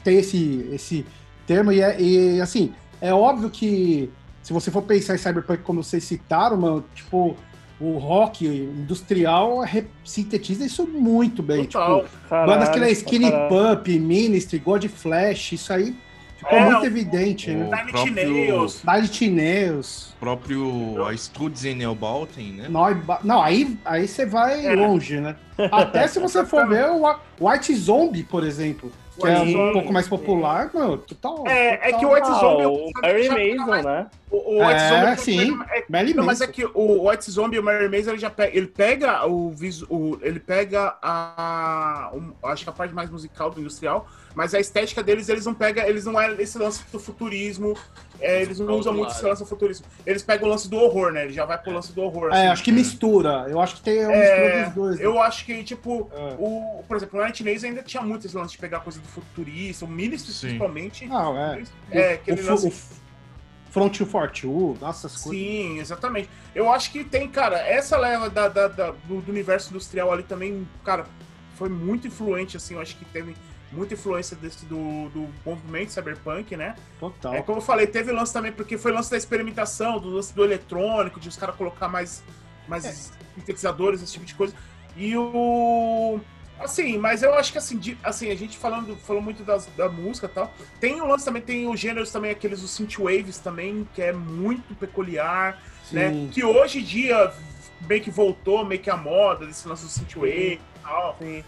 tem esse esse termo e, é, e assim é óbvio que se você for pensar em cyberpunk como vocês citaram, mano, tipo o rock industrial sintetiza isso muito bem. Total. Tipo, caralho, bandas que é Skinny Pump, Ministry, God Flash, isso aí ficou é, muito evidente, o, né? Nine Nails. Próprio a Studs em Neobalten, né? Não, aí, aí você vai é. longe, né? Até se você for ver o White Zombie, por exemplo. Que é um pouco mais popular, mano, total. É, total. é que o White Zombie. Ah, o Barry Mason, né? O, o White É, Zombie sim. pega- é- não, mas é que o White Zombie e o Mary Mason, ele já pega, ele pega o, visu, o- ele pega a, um, acho que a parte mais musical do industrial, mas a estética deles, eles não pegam, eles não é esse lance do futurismo, é, eles não usam muito esse lance do futurismo. Eles pegam o lance do horror, né? Ele já vai pro lance do horror. É, assim. acho que mistura. Eu acho que tem uma É, mistura dos dois. né? Eu acho que, tipo, É. o, por exemplo, o Night Maze ainda tinha muito esse lance de pegar coisa do futurista, o Ministry principalmente. Não, é. É, o, aquele fu- lance o Front to Fortune, nossa, essas coisas. Sim, exatamente. Eu acho que tem, cara, essa leva da, da- da- do, do universo industrial ali também, cara, foi muito influente, assim, eu acho que teve muita influência desse do, do movimento cyberpunk, né? Total. É como eu falei, teve lance também, porque foi lance da experimentação, do lance do eletrônico, de os caras colocar mais, mais É. sintetizadores, esse tipo de coisa. E o. Assim, mas eu acho que assim, de- assim a gente falando, falou muito das, da música e tal. Tem o lance também, tem os gêneros também, aqueles os synthwaves também, que é muito peculiar, né? Sim. Que hoje em dia meio que voltou, meio que a moda desse lance do synthwave e tal. Sim.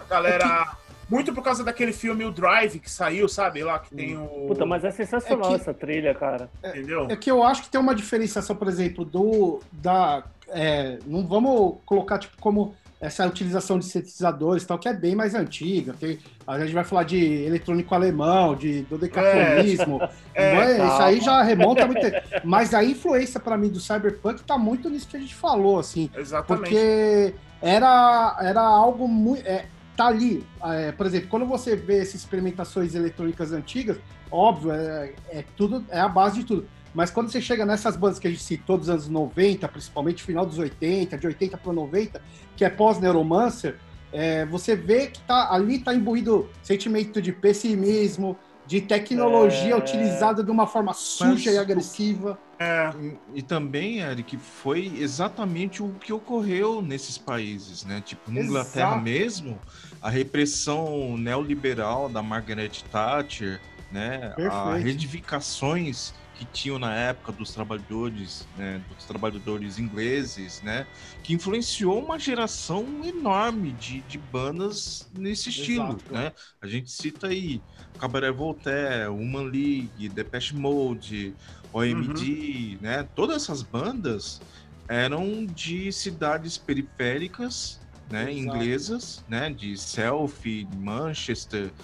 A galera. Muito por causa daquele filme O Drive que saiu, sabe? Lá que tem o. Puta, mas é sensacional É que- essa trilha, cara. Entendeu? É que eu acho que tem uma diferenciação, por exemplo, do. da. é, não vamos colocar tipo como essa utilização de sintetizadores tal, que é bem mais antiga. Tem, a gente vai falar de eletrônico alemão, de dodecafonismo. É, <laughs> Mas isso calma. aí já remonta muito. tempo. <laughs> Mas a influência para mim do cyberpunk tá muito nisso que a gente falou, assim. Exatamente. Porque era, era algo muito. É, tá ali. É, por exemplo, quando você vê essas experimentações eletrônicas antigas, óbvio, é, é tudo, é a base de tudo. Mas quando você chega nessas bandas que a gente citou dos anos 90, principalmente final dos 80, de 80 para 90, que é pós-neuromancer, é, você vê que tá, ali tá imbuído sentimento de pessimismo, de tecnologia É. utilizada de uma forma suja Mas e agressiva. É, E, também, Eric, foi exatamente o que ocorreu nesses países, né? Tipo, na Inglaterra Exato. mesmo, a repressão neoliberal da Margaret Thatcher, né? Perfeito. As reivindicações que tinham na época dos trabalhadores, né? Dos trabalhadores ingleses, né? Que influenciou uma geração enorme de, de bandas nesse estilo, Exato. né? A gente cita aí Cabaret Voltaire, Human League, Depeche Mode, OMD, né? Todas essas bandas eram de cidades periféricas, né? Exato. Inglesas, né? De Selfie, Manchester,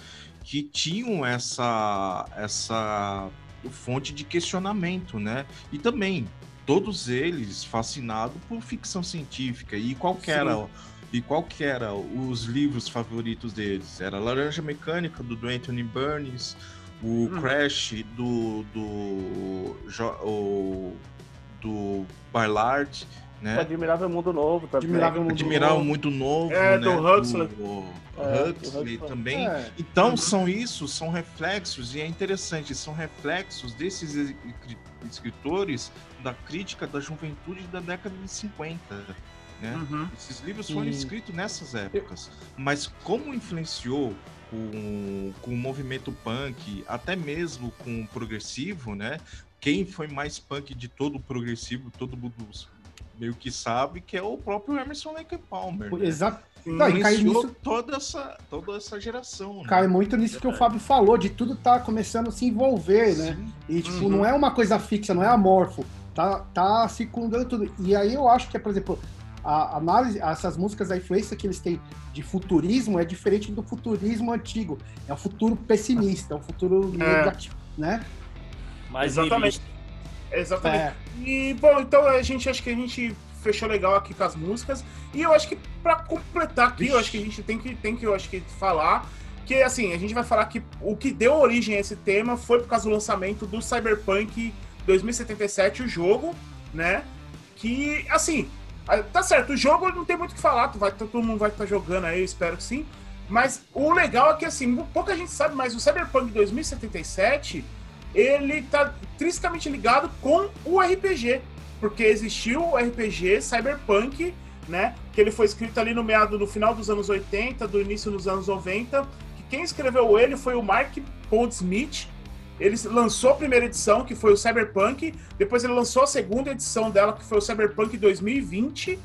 que tinham essa essa fonte de questionamento, né? E também todos eles fascinados por ficção científica e qual que era Sim. e qual era os livros favoritos deles? Era Laranja Mecânica do, do Anthony Burns, o Hum. Crash do do do Ballard, O né? Admirável Mundo Novo também. Admirável Mundo Admirar Novo. muito novo, É, né? do Huxley. Do É, do Huxley Huxley. também. É, Então, Uhum. são isso, são reflexos, e é interessante, são reflexos desses es- escritores da crítica da juventude da década de 50. Né? uhum. Esses livros foram escritos nessas épocas. Mas como influenciou com, com o movimento punk, até mesmo com o progressivo, né? Quem foi mais punk de todo o progressivo, todo mundo meio que sabe, que é o próprio Emerson Lake Palmer. Né? Exato. Não, e cai nisso- toda essa, toda essa geração. né? Cai muito nisso que o Fábio falou, de tudo tá começando a se envolver, né? Sim. E, tipo, Uhum. não é uma coisa fixa, não é amorfo. Tá, tá circundando tudo. E aí eu acho que, por exemplo, a análise, essas músicas, a influência que eles têm de futurismo é diferente do futurismo antigo. É um futuro pessimista, é um futuro negativo, né? Mais Exatamente. niilista. Exatamente. É, E, bom, então a gente acho que a gente fechou legal aqui com as músicas. E eu acho que pra completar aqui, eu acho que a gente tem que, tem que, eu acho que falar que assim, a gente vai falar que o que deu origem a esse tema foi por causa do lançamento do Cyberpunk 2077, o jogo, né? Que assim, tá certo, o jogo não tem muito o que falar, tu vai, todo mundo vai estar jogando aí, eu espero que sim. Mas o legal é que assim, pouca gente sabe, mas o Cyberpunk 2077 ele tá intrinsecamente ligado com o RPG, porque existiu o RPG Cyberpunk, né? Que ele foi escrito ali no meado no final dos anos 80, do início dos anos 90. Que quem escreveu ele foi o Mark Goldsmith. Ele lançou a primeira edição, que foi o Cyberpunk. Depois ele lançou a segunda edição dela, que foi o Cyberpunk 2020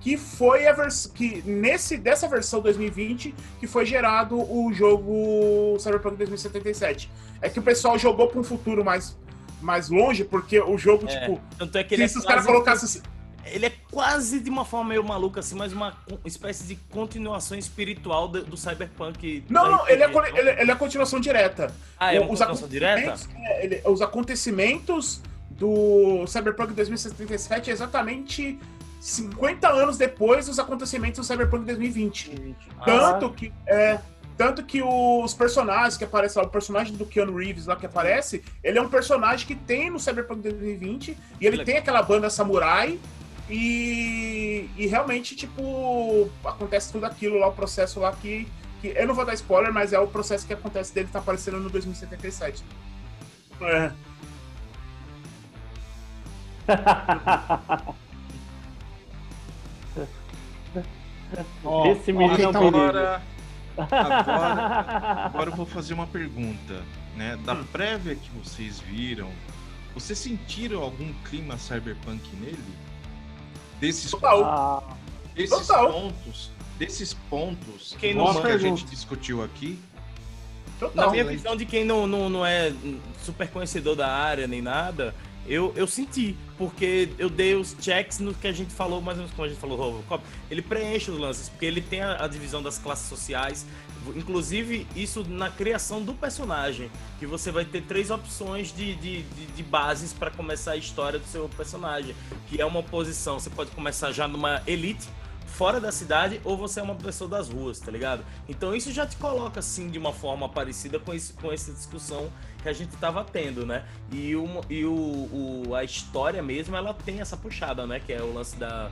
que foi a versão que nesse dessa versão 2020 que foi gerado o jogo Cyberpunk 2077. É que o pessoal jogou para um futuro mais mais longe, porque o jogo, É, tipo, Tanto é que se ele é os caras quase- colocassem. Ele é quase de uma forma meio maluca, assim, mas uma espécie de continuação espiritual do, do Cyberpunk. Não, não, ele é, ele, ele é a continuação direta. Ah, é uma os continuação direta? é, ele- os acontecimentos do Cyberpunk 2077 é exatamente 50 anos depois dos acontecimentos do Cyberpunk 2020. Ah, Tanto que é, tanto que os personagens que aparecem lá, o personagem do Keanu Reeves lá que aparece, ele é um personagem que tem no Cyberpunk 2020 e ele legal. tem aquela banda samurai e, e realmente tipo acontece tudo aquilo lá o processo lá que, que eu não vou dar spoiler, mas é o processo que acontece dele tá aparecendo no 2077. É. <laughs> <laughs> Ó, Esse menino é um tá. Agora, agora, agora eu vou fazer uma pergunta, né? Da Hum. prévia que vocês viram, vocês sentiram algum clima cyberpunk nele? Desses, Total. Desses total. pontos, desses pontos Quem que não a manja- gente discutiu aqui, Na minha visão de quem não, não, não é super conhecedor da área nem nada, eu, eu senti, porque eu dei os checks no que a gente falou, mais ou menos como a gente falou, Robocop, ele preenche os lances, porque ele tem a, a divisão das classes sociais, inclusive isso na criação do personagem, que você vai ter três opções de, de, de, de bases para começar a história do seu personagem, que é uma posição, você pode começar já numa elite, fora da cidade ou você é uma pessoa das ruas, tá ligado? Então isso já te coloca assim de uma forma parecida com, esse, com essa discussão que a gente tava tendo, né? E, o, e o, o- a história mesmo, ela tem essa puxada, né? Que é o lance da.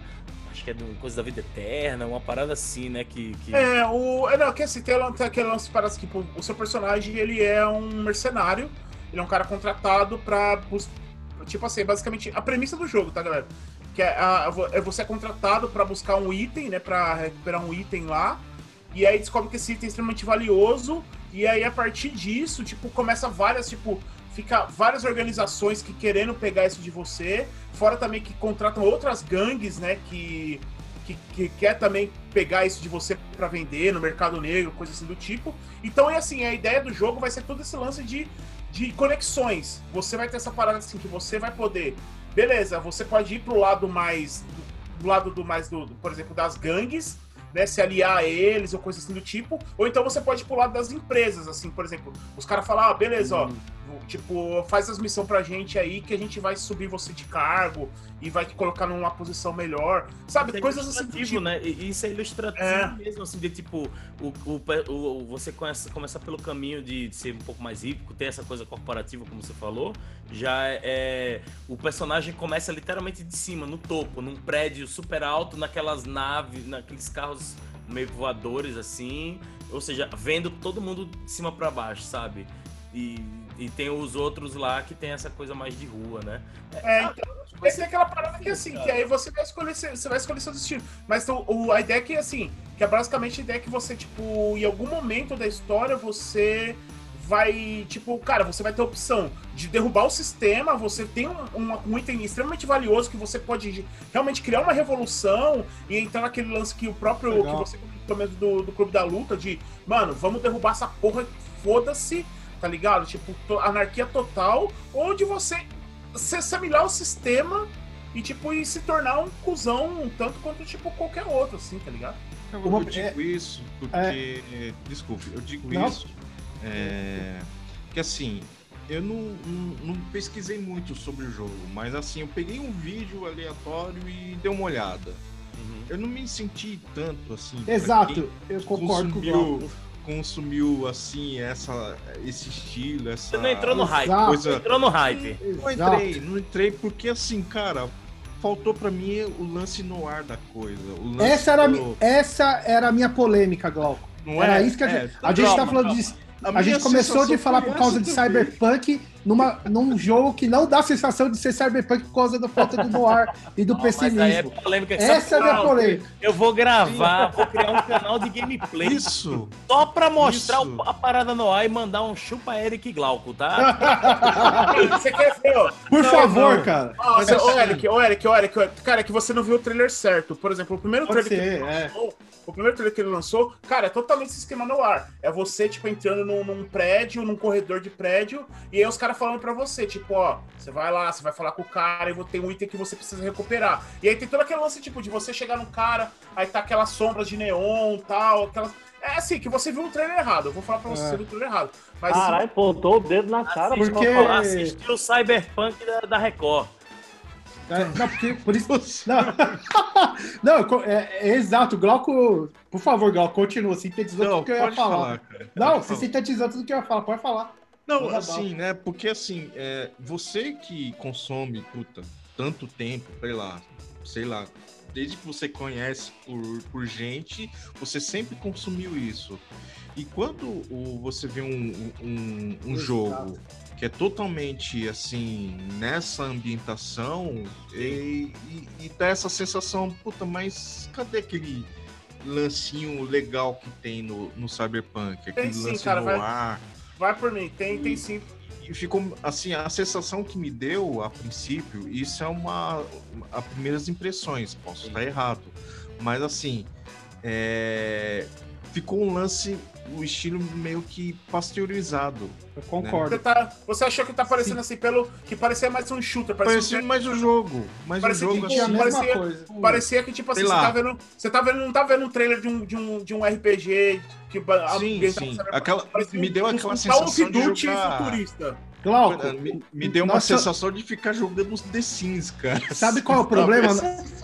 Acho que é do coisa da vida eterna, uma parada assim, né? Que. que... É, o. É, não, que assim, tem, tem aquele lance parece que tipo, o seu personagem ele é um mercenário, ele é um cara contratado pra. Tipo assim, basicamente a premissa do jogo, tá, galera? Que é, a- é você é contratado pra buscar um item, né? Pra recuperar um item lá. E aí descobre que esse item é extremamente valioso. E aí, a partir disso, tipo, começa várias, tipo, fica várias organizações que querendo pegar isso de você. Fora também que contratam outras gangues, né? Que, que, que quer também pegar isso de você pra vender no mercado negro, coisa assim do tipo. Então, é assim, a ideia do jogo vai ser todo esse lance de, de conexões. Você vai ter essa parada assim que você vai poder. Beleza, você pode ir pro lado mais. Do, do lado do mais do, por exemplo, das gangues, né? Se aliar a eles ou coisa assim do tipo. Ou então você pode lado das empresas, assim, por exemplo, os caras falam, ah, beleza, ó. Tipo, faz as missões pra gente aí que a gente vai subir você de cargo e vai te colocar numa posição melhor. Sabe? Isso é Coisas assim. tipo, né? Isso é ilustrativo É. mesmo, assim, de tipo, o, o, o- você começa, começa pelo caminho de, de ser um pouco mais rico, ter essa coisa corporativa, como você falou, já é, é- O personagem começa literalmente de cima, no topo, num prédio super alto, naquelas naves, naqueles carros meio voadores, assim. Ou seja, vendo todo mundo de cima pra baixo, sabe? E, e tem os outros lá que tem essa coisa mais de rua, né? É, então, vai ser aquela parada que assim, que aí você vai escolher, seu- você vai escolher seu destino. Mas o, o- a ideia é que assim, que é basicamente a ideia que você, tipo, em algum momento da história, você vai, tipo, cara, você vai ter a opção de derrubar o sistema, você tem um, um, um item extremamente valioso que você pode realmente criar uma revolução e entrar naquele lance que o próprio, Legal. que você comentou mesmo do, do Clube da Luta, de, mano, vamos derrubar essa porra, foda-se, tá ligado? Tipo, anarquia total, ou de você se assimilar o sistema e, tipo, e se tornar um cuzão um tanto quanto, tipo, qualquer outro, assim, tá ligado? Eu, eu digo isso porque. Desculpe, eu digo Não. isso. É, que assim, eu não, não, não pesquisei muito sobre o jogo, mas assim, eu peguei um vídeo aleatório e dei uma olhada. Eu não me senti tanto assim. Exato, eu concordo com o. consumiu, consumiu assim essa, esse estilo, essa. Você não entrou no hype. Exato. coisa- Não entrou no hype. Não entrei, não entrei porque assim, cara, faltou pra mim o lance no ar da coisa. o lance Essa era, a do- essa era a minha polêmica, Glauco. não Era é? isso que a É, gente. A gente tá calma, falando calma. de. A gente minha começou de falar por causa de também. Cyberpunk numa, num jogo que não dá a sensação de ser Cyberpunk por causa da falta do noir e do Não, mas aí é pessimismo. polêmica. Essa é a minha polêmica. Eu vou gravar, vou criar um canal de gameplay Isso! só pra mostrar Isso. a parada no ar e mandar um chupa Eric Glauco, tá? <laughs> Você quer ver, ó? Por Não, favor, não. cara. Nossa, Mas ô assim- Eric, ô Eric, ô Eric, cara, é que você não viu o trailer certo. Por exemplo, o primeiro Pode trailer que ser, ele é. lançou, o primeiro trailer que ele lançou, cara, é totalmente esse esquema no ar. É você, tipo, entrando num, num prédio, num corredor de prédio, e aí os caras falando pra você, tipo, ó, você vai lá, você vai falar com o cara e tem um item que você precisa recuperar. E aí tem todo aquele lance, tipo, de você chegar no cara, aí tá aquelas sombras de neon e tal, aquelas. É assim, que você viu um trailer errado. Eu vou falar pra você, É. você viu o trailer errado. Mas Caralho, pontou o dedo na cara. Assiste, porque- falar. assistiu o Cyberpunk da, da Record. É, não, porque por isso. Não, <laughs> não é, é exato. Glauco, por favor, Glauco, continua. Sintetizou Não, tudo que eu ia falar. falar. Não, você sintetizou tudo que eu ia falar. Pode falar. Não, assim, né? Porque assim, é, você que consome, puta, tanto tempo, sei lá, sei lá, desde que você conhece por, por gente, você sempre consumiu isso. E quando o, você vê um, um, um jogo que é totalmente assim, nessa ambientação, e, e, e dá essa sensação, puta, mas cadê aquele lancinho legal que tem no, no Cyberpunk? Aquele sim, lance cara, no vai- ar. Vai por mim, tem, tem sim. E ficou assim, a sensação que me deu a princípio, isso é uma a primeiras impressões, posso estar errado, mas assim, é, ficou um lance o estilo meio que pasteurizado. Eu Você, concordo. tá, você achou que tá parecendo assim, pelo que parecia mais um shooter, parecia, Parecia mais o jogo, mais o Parecia jogo que assim. mesma parecia- coisa. parecia que tipo assim, você tá vendo, você tá vendo, não tá vendo um trailer de um, de um, de um RPG que Sim, sim. Aquela, me deu um- aquela um sensação de Duty jogar... futurista. Glauco, Me, me deu uma nossa- sensação de ficar jogando os The Sims, cara. Sabe qual é o problema?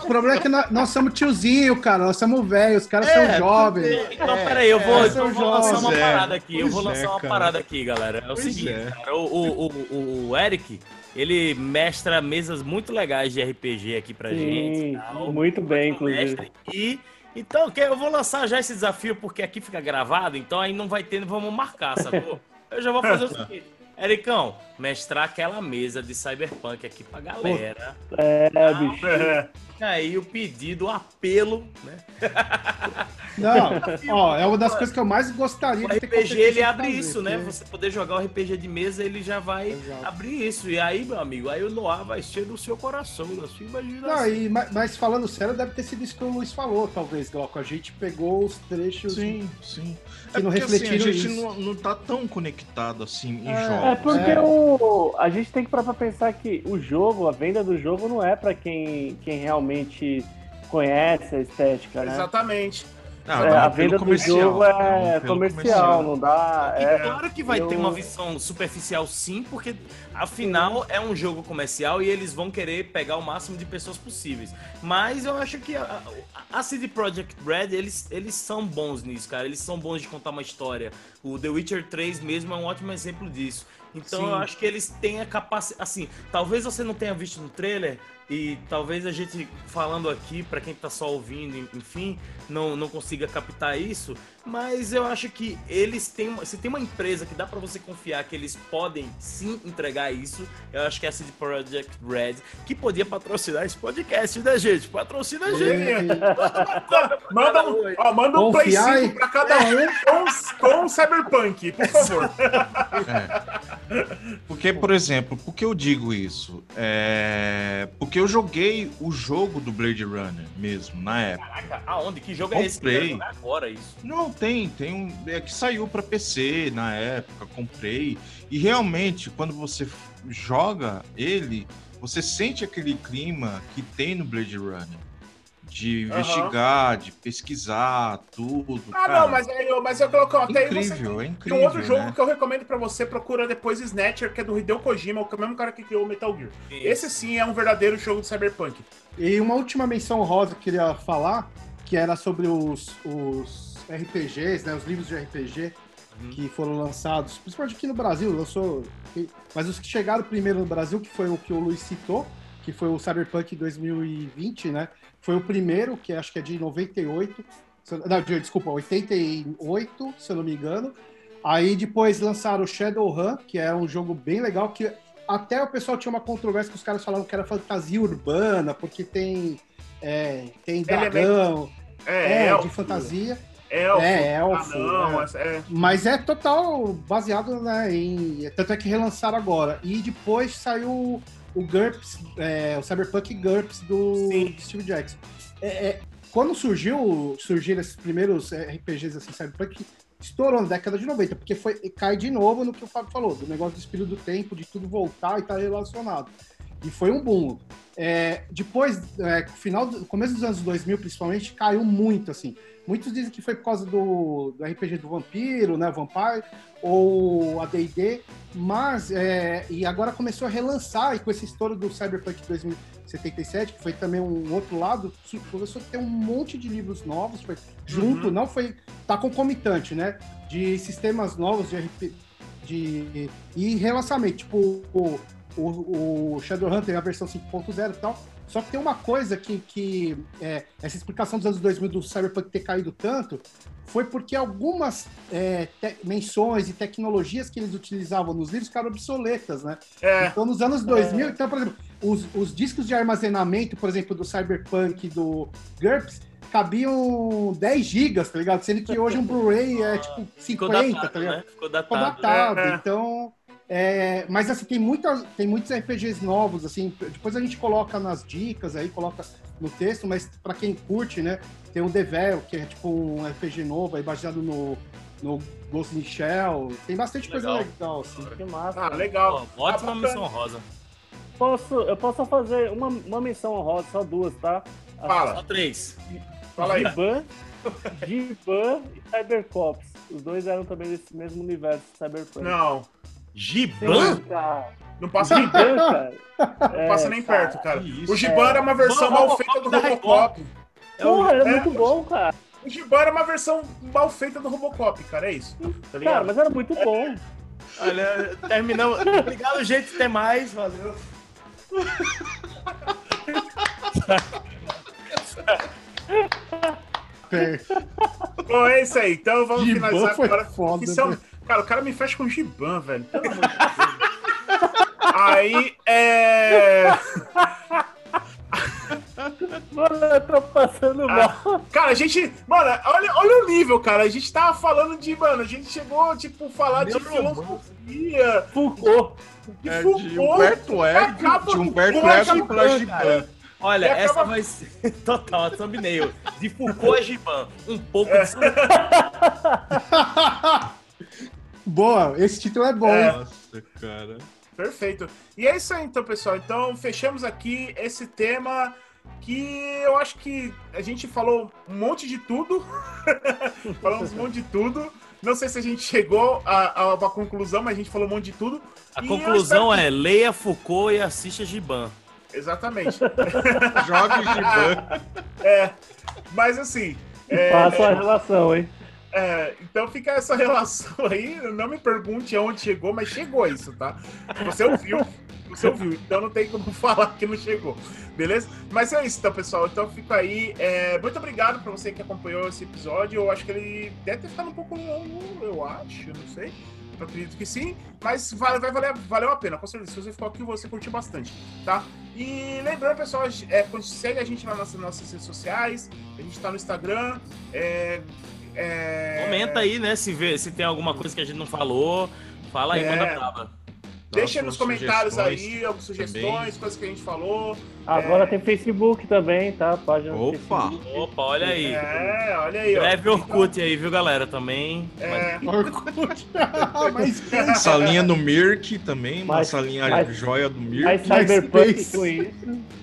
O problema é que nós, nós somos tiozinho, cara. Nós somos velhos, os caras É, são jovens. Então, peraí, eu vou, é, então, eu vou lançar uma jovens. parada aqui. Eu Pois vou é, lançar uma cara. parada aqui, galera. É o Pois seguinte, é. cara, o, o, o, o Eric, ele mestra mesas muito legais de RPG aqui pra gente. Sim, e tal. muito bem, Mestre. inclusive. E então, eu vou lançar já esse desafio porque aqui fica gravado, então aí não vai ter, vamos marcar, sacou? <laughs> Eu já vou fazer o seguinte. Ericão, mestrar aquela mesa de Cyberpunk aqui pra galera. É, Ah, bicho. <laughs> É. Aí o pedido, o apelo, né? <laughs> Não, ó, é uma das coisas que eu mais gostaria O de ter RPG ele abre fazer, isso, né? porque- Você poder jogar o RPG de mesa, ele já vai Exato. abrir isso. E aí, meu amigo, aí o Noir vai ser do seu coração, da sua imaginação. Não, e, ma- mas falando sério, deve ter sido isso que o Luiz falou, talvez, Glauco. A gente pegou os trechos. Sim, sim. Que É não porque assim, a refletiram gente isso. não, não tá tão conectado assim em É, jogos. É porque É. O, a gente tem que parar pra pensar que o jogo, a venda do jogo não é pra quem, quem realmente conhece a estética, né? Exatamente. Ah, É, não, a venda do comercial, jogo é não, pelo comercial, não dá. E É, claro que vai eu- ter uma visão superficial sim, porque afinal é um jogo comercial e eles vão querer pegar o máximo de pessoas possíveis. Mas eu acho que a, a, a CD Projekt Red, eles, eles são bons nisso, cara. Eles são bons de contar uma história. O The Witcher 3 mesmo é um ótimo exemplo disso. Então Sim. eu acho que eles têm a capacidade. Assim, talvez você não tenha visto no trailer, e talvez a gente falando aqui, pra quem tá só ouvindo, enfim, não, não consiga captar isso, mas eu acho que eles têm. uma- Se tem uma empresa que dá pra você confiar que eles podem sim entregar isso, eu acho que é a CD Projekt Red, que podia patrocinar esse podcast, né, gente? Patrocina a gente. Manda um, ó, manda um Play Confiar 5 em- pra cada um com, com Cyberpunk, por favor. Porque, por exemplo, por que eu digo isso? É... Porque eu joguei o jogo do Blade Runner mesmo, na época. Caraca, aonde? Que jogo é esse? Comprei. Jogar agora isso. Não, tem, tem um. É que saiu pra PC na época, comprei. E realmente, quando você joga ele, você sente aquele clima que tem no Blade Runner. De investigar, de pesquisar, tudo. Ah, cara. não, mas, aí eu- mas eu coloco até aí você Incrível, é Tem incrível. um outro jogo né? que eu recomendo pra você, procura depois Snatcher, que é do Hideo Kojima, o mesmo cara que criou o Metal Gear. Esse sim é um verdadeiro jogo de Cyberpunk. E uma última menção rosa que eu queria falar, que era sobre os, os RPGs, né, os livros de RPG Uhum. que foram lançados, principalmente aqui no Brasil, lançou, mas os que chegaram primeiro no Brasil, que foi o que o Luiz citou, que foi o Cyberpunk 2020, né? Foi o primeiro, que acho que é de 98, se eu- não, de- desculpa, 88, se eu não me engano. Aí depois lançaram o Shadowrun, que é um jogo bem legal, que até o pessoal tinha uma controvérsia que os caras falavam que era fantasia urbana, porque tem, é, tem dragão, é, elfo, de fantasia. Elfo, É, elfo, anão, é. é. Mas é total baseado né, em. Tanto é que relançaram agora. E depois saiu o GURPS, é, o Cyberpunk GURPS do, Sim. Steve Jackson. É, é, quando surgiu, surgiram esses primeiros RPGs assim, Cyberpunk, estourou na década de 90, porque foi, cai de novo no que o Fábio falou, do negócio do espírito do tempo, de tudo voltar e estar tá relacionado. E foi um boom. É, depois, é, final começo dos anos 2000, principalmente, caiu muito, assim. Muitos dizem que foi por causa do, do RPG do Vampiro, né, Vampire, ou a D&D, mas, é, e agora começou a relançar, e com esse estouro do Cyberpunk 2077, que foi também um outro lado, começou a ter um monte de livros novos, foi junto, uhum. não foi, tá concomitante, né, de sistemas novos de RPG, de, e relançamento, tipo, o, o, o Shadowhunter, a versão 5.0 e tal, só que tem uma coisa que, que é, essa explicação dos anos 2000 do Cyberpunk ter caído tanto foi porque algumas é, menções e tecnologias que eles utilizavam nos livros ficaram obsoletas, né? É. Então, nos anos 2000, é. então, por exemplo, os, os, discos de armazenamento, por exemplo, do Cyberpunk do GURPS, cabiam 10 gigas, tá ligado? Sendo que hoje um Blu-ray é tipo 50, datado, tá ligado? Né? Ficou datado. Ficou datado. É, é. Então, é, mas assim, tem, muita, tem muitos RPGs novos, assim, depois a gente coloca nas dicas aí, coloca no texto, mas para quem curte, né, tem o Devel, que é tipo um RPG novo aí baseado no, no Ghost in Shell. Tem bastante legal. coisa legal, assim. Que massa. Ah, legal. Pô, ótima ah, missão rosa. Posso, eu posso fazer uma, uma missão honrosa, só duas, tá? Fala. Só três. Fala aí. Giban, Giban e Cybercops. Os dois eram também desse mesmo universo, Cyberpunk. Não. Giban? Não passa nem perto. Não passa nem perto, cara. o Giban era uma versão mal feita do Robocop. Porra, era muito bom, cara. O Giban era uma versão mal feita do Robocop, cara. É isso. Tá cara, mas era muito bom. Olha, terminamos. Obrigado, gente. Até mais. Valeu. Bom, é isso aí. Então vamos Giban finalizar agora. Foda, Cara, o cara me fecha com Giban, velho. Pelo amor de Deus. Aí, é. <laughs> Mano, eu tô passando ah, mal. cara, a gente. Mano, olha, olha o nível, cara. A gente tava falando de. Mano, a gente chegou, tipo, falar Meu de filosofia. Foucault. De, é, Foucault, de Humberto Eco. De Humberto Eco pra Giban. Olha, essa acaba... vai ser <laughs> total, a thumbnail. De Foucault a Giban. Um pouco é. de. <laughs> Boa, esse título é bom. É. Nossa, cara. Perfeito. E é isso aí, então, pessoal. Então, fechamos aqui esse tema que eu acho que a gente falou um monte de tudo. <laughs> Falamos um monte de tudo. Não sei se a gente chegou a, a uma conclusão, mas a gente falou um monte de tudo. A e conclusão é leia Foucault e assista Giban. Exatamente. Jogue Giban. <laughs> É, mas assim... É, Faça a relação, hein? É, então fica essa <laughs> relação aí. Não me pergunte aonde chegou, mas chegou isso, tá? Você ouviu, você ouviu, então não tem como <laughs> falar que não chegou, beleza? Mas é isso, então, pessoal. Então fica aí. É, muito obrigado para você que acompanhou esse episódio. Eu acho que ele deve ter ficado um pouco longo, eu acho, não sei. Eu acredito que sim, mas vai, vai valer, valeu a pena, com certeza. Se você ficou aqui, você curtiu bastante, tá? E lembrando, pessoal, é, segue a gente nas nossas redes sociais, a gente tá no Instagram, é, é... Comenta aí, né? Se, vê, se tem alguma coisa que a gente não falou. Fala aí, é... manda brava. Deixa nos comentários aí algumas sugestões, também. coisas que a gente falou. Agora é... tem Facebook também, tá? Página Opa! Opa, olha aí. É, olha aí. Breve Orkut aí, viu, galera? Também. É. Mas... Orkut. <laughs> mas... Salinha do Mirk também, uma salinha mas... joia do Mirk. Mais cyberpunk com isso.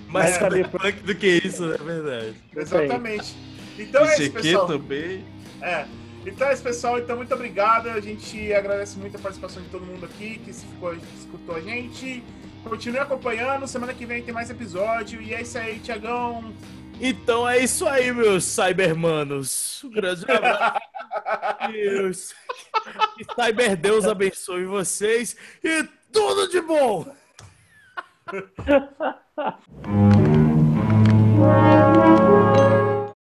Mais cyberpunk do que isso, é verdade. Exatamente. Então é isso, pessoal. também. É. Então é isso, pessoal. Então, muito obrigado. A gente agradece muito a participação de todo mundo aqui que, ficou, que escutou a gente. Continue acompanhando. Semana que vem tem mais episódio. E é isso aí, Tiagão. Então é isso aí, meus cybermanos. Um grande abraço. Deus. <laughs> Que Cyber Deus abençoe vocês e tudo de bom. <laughs>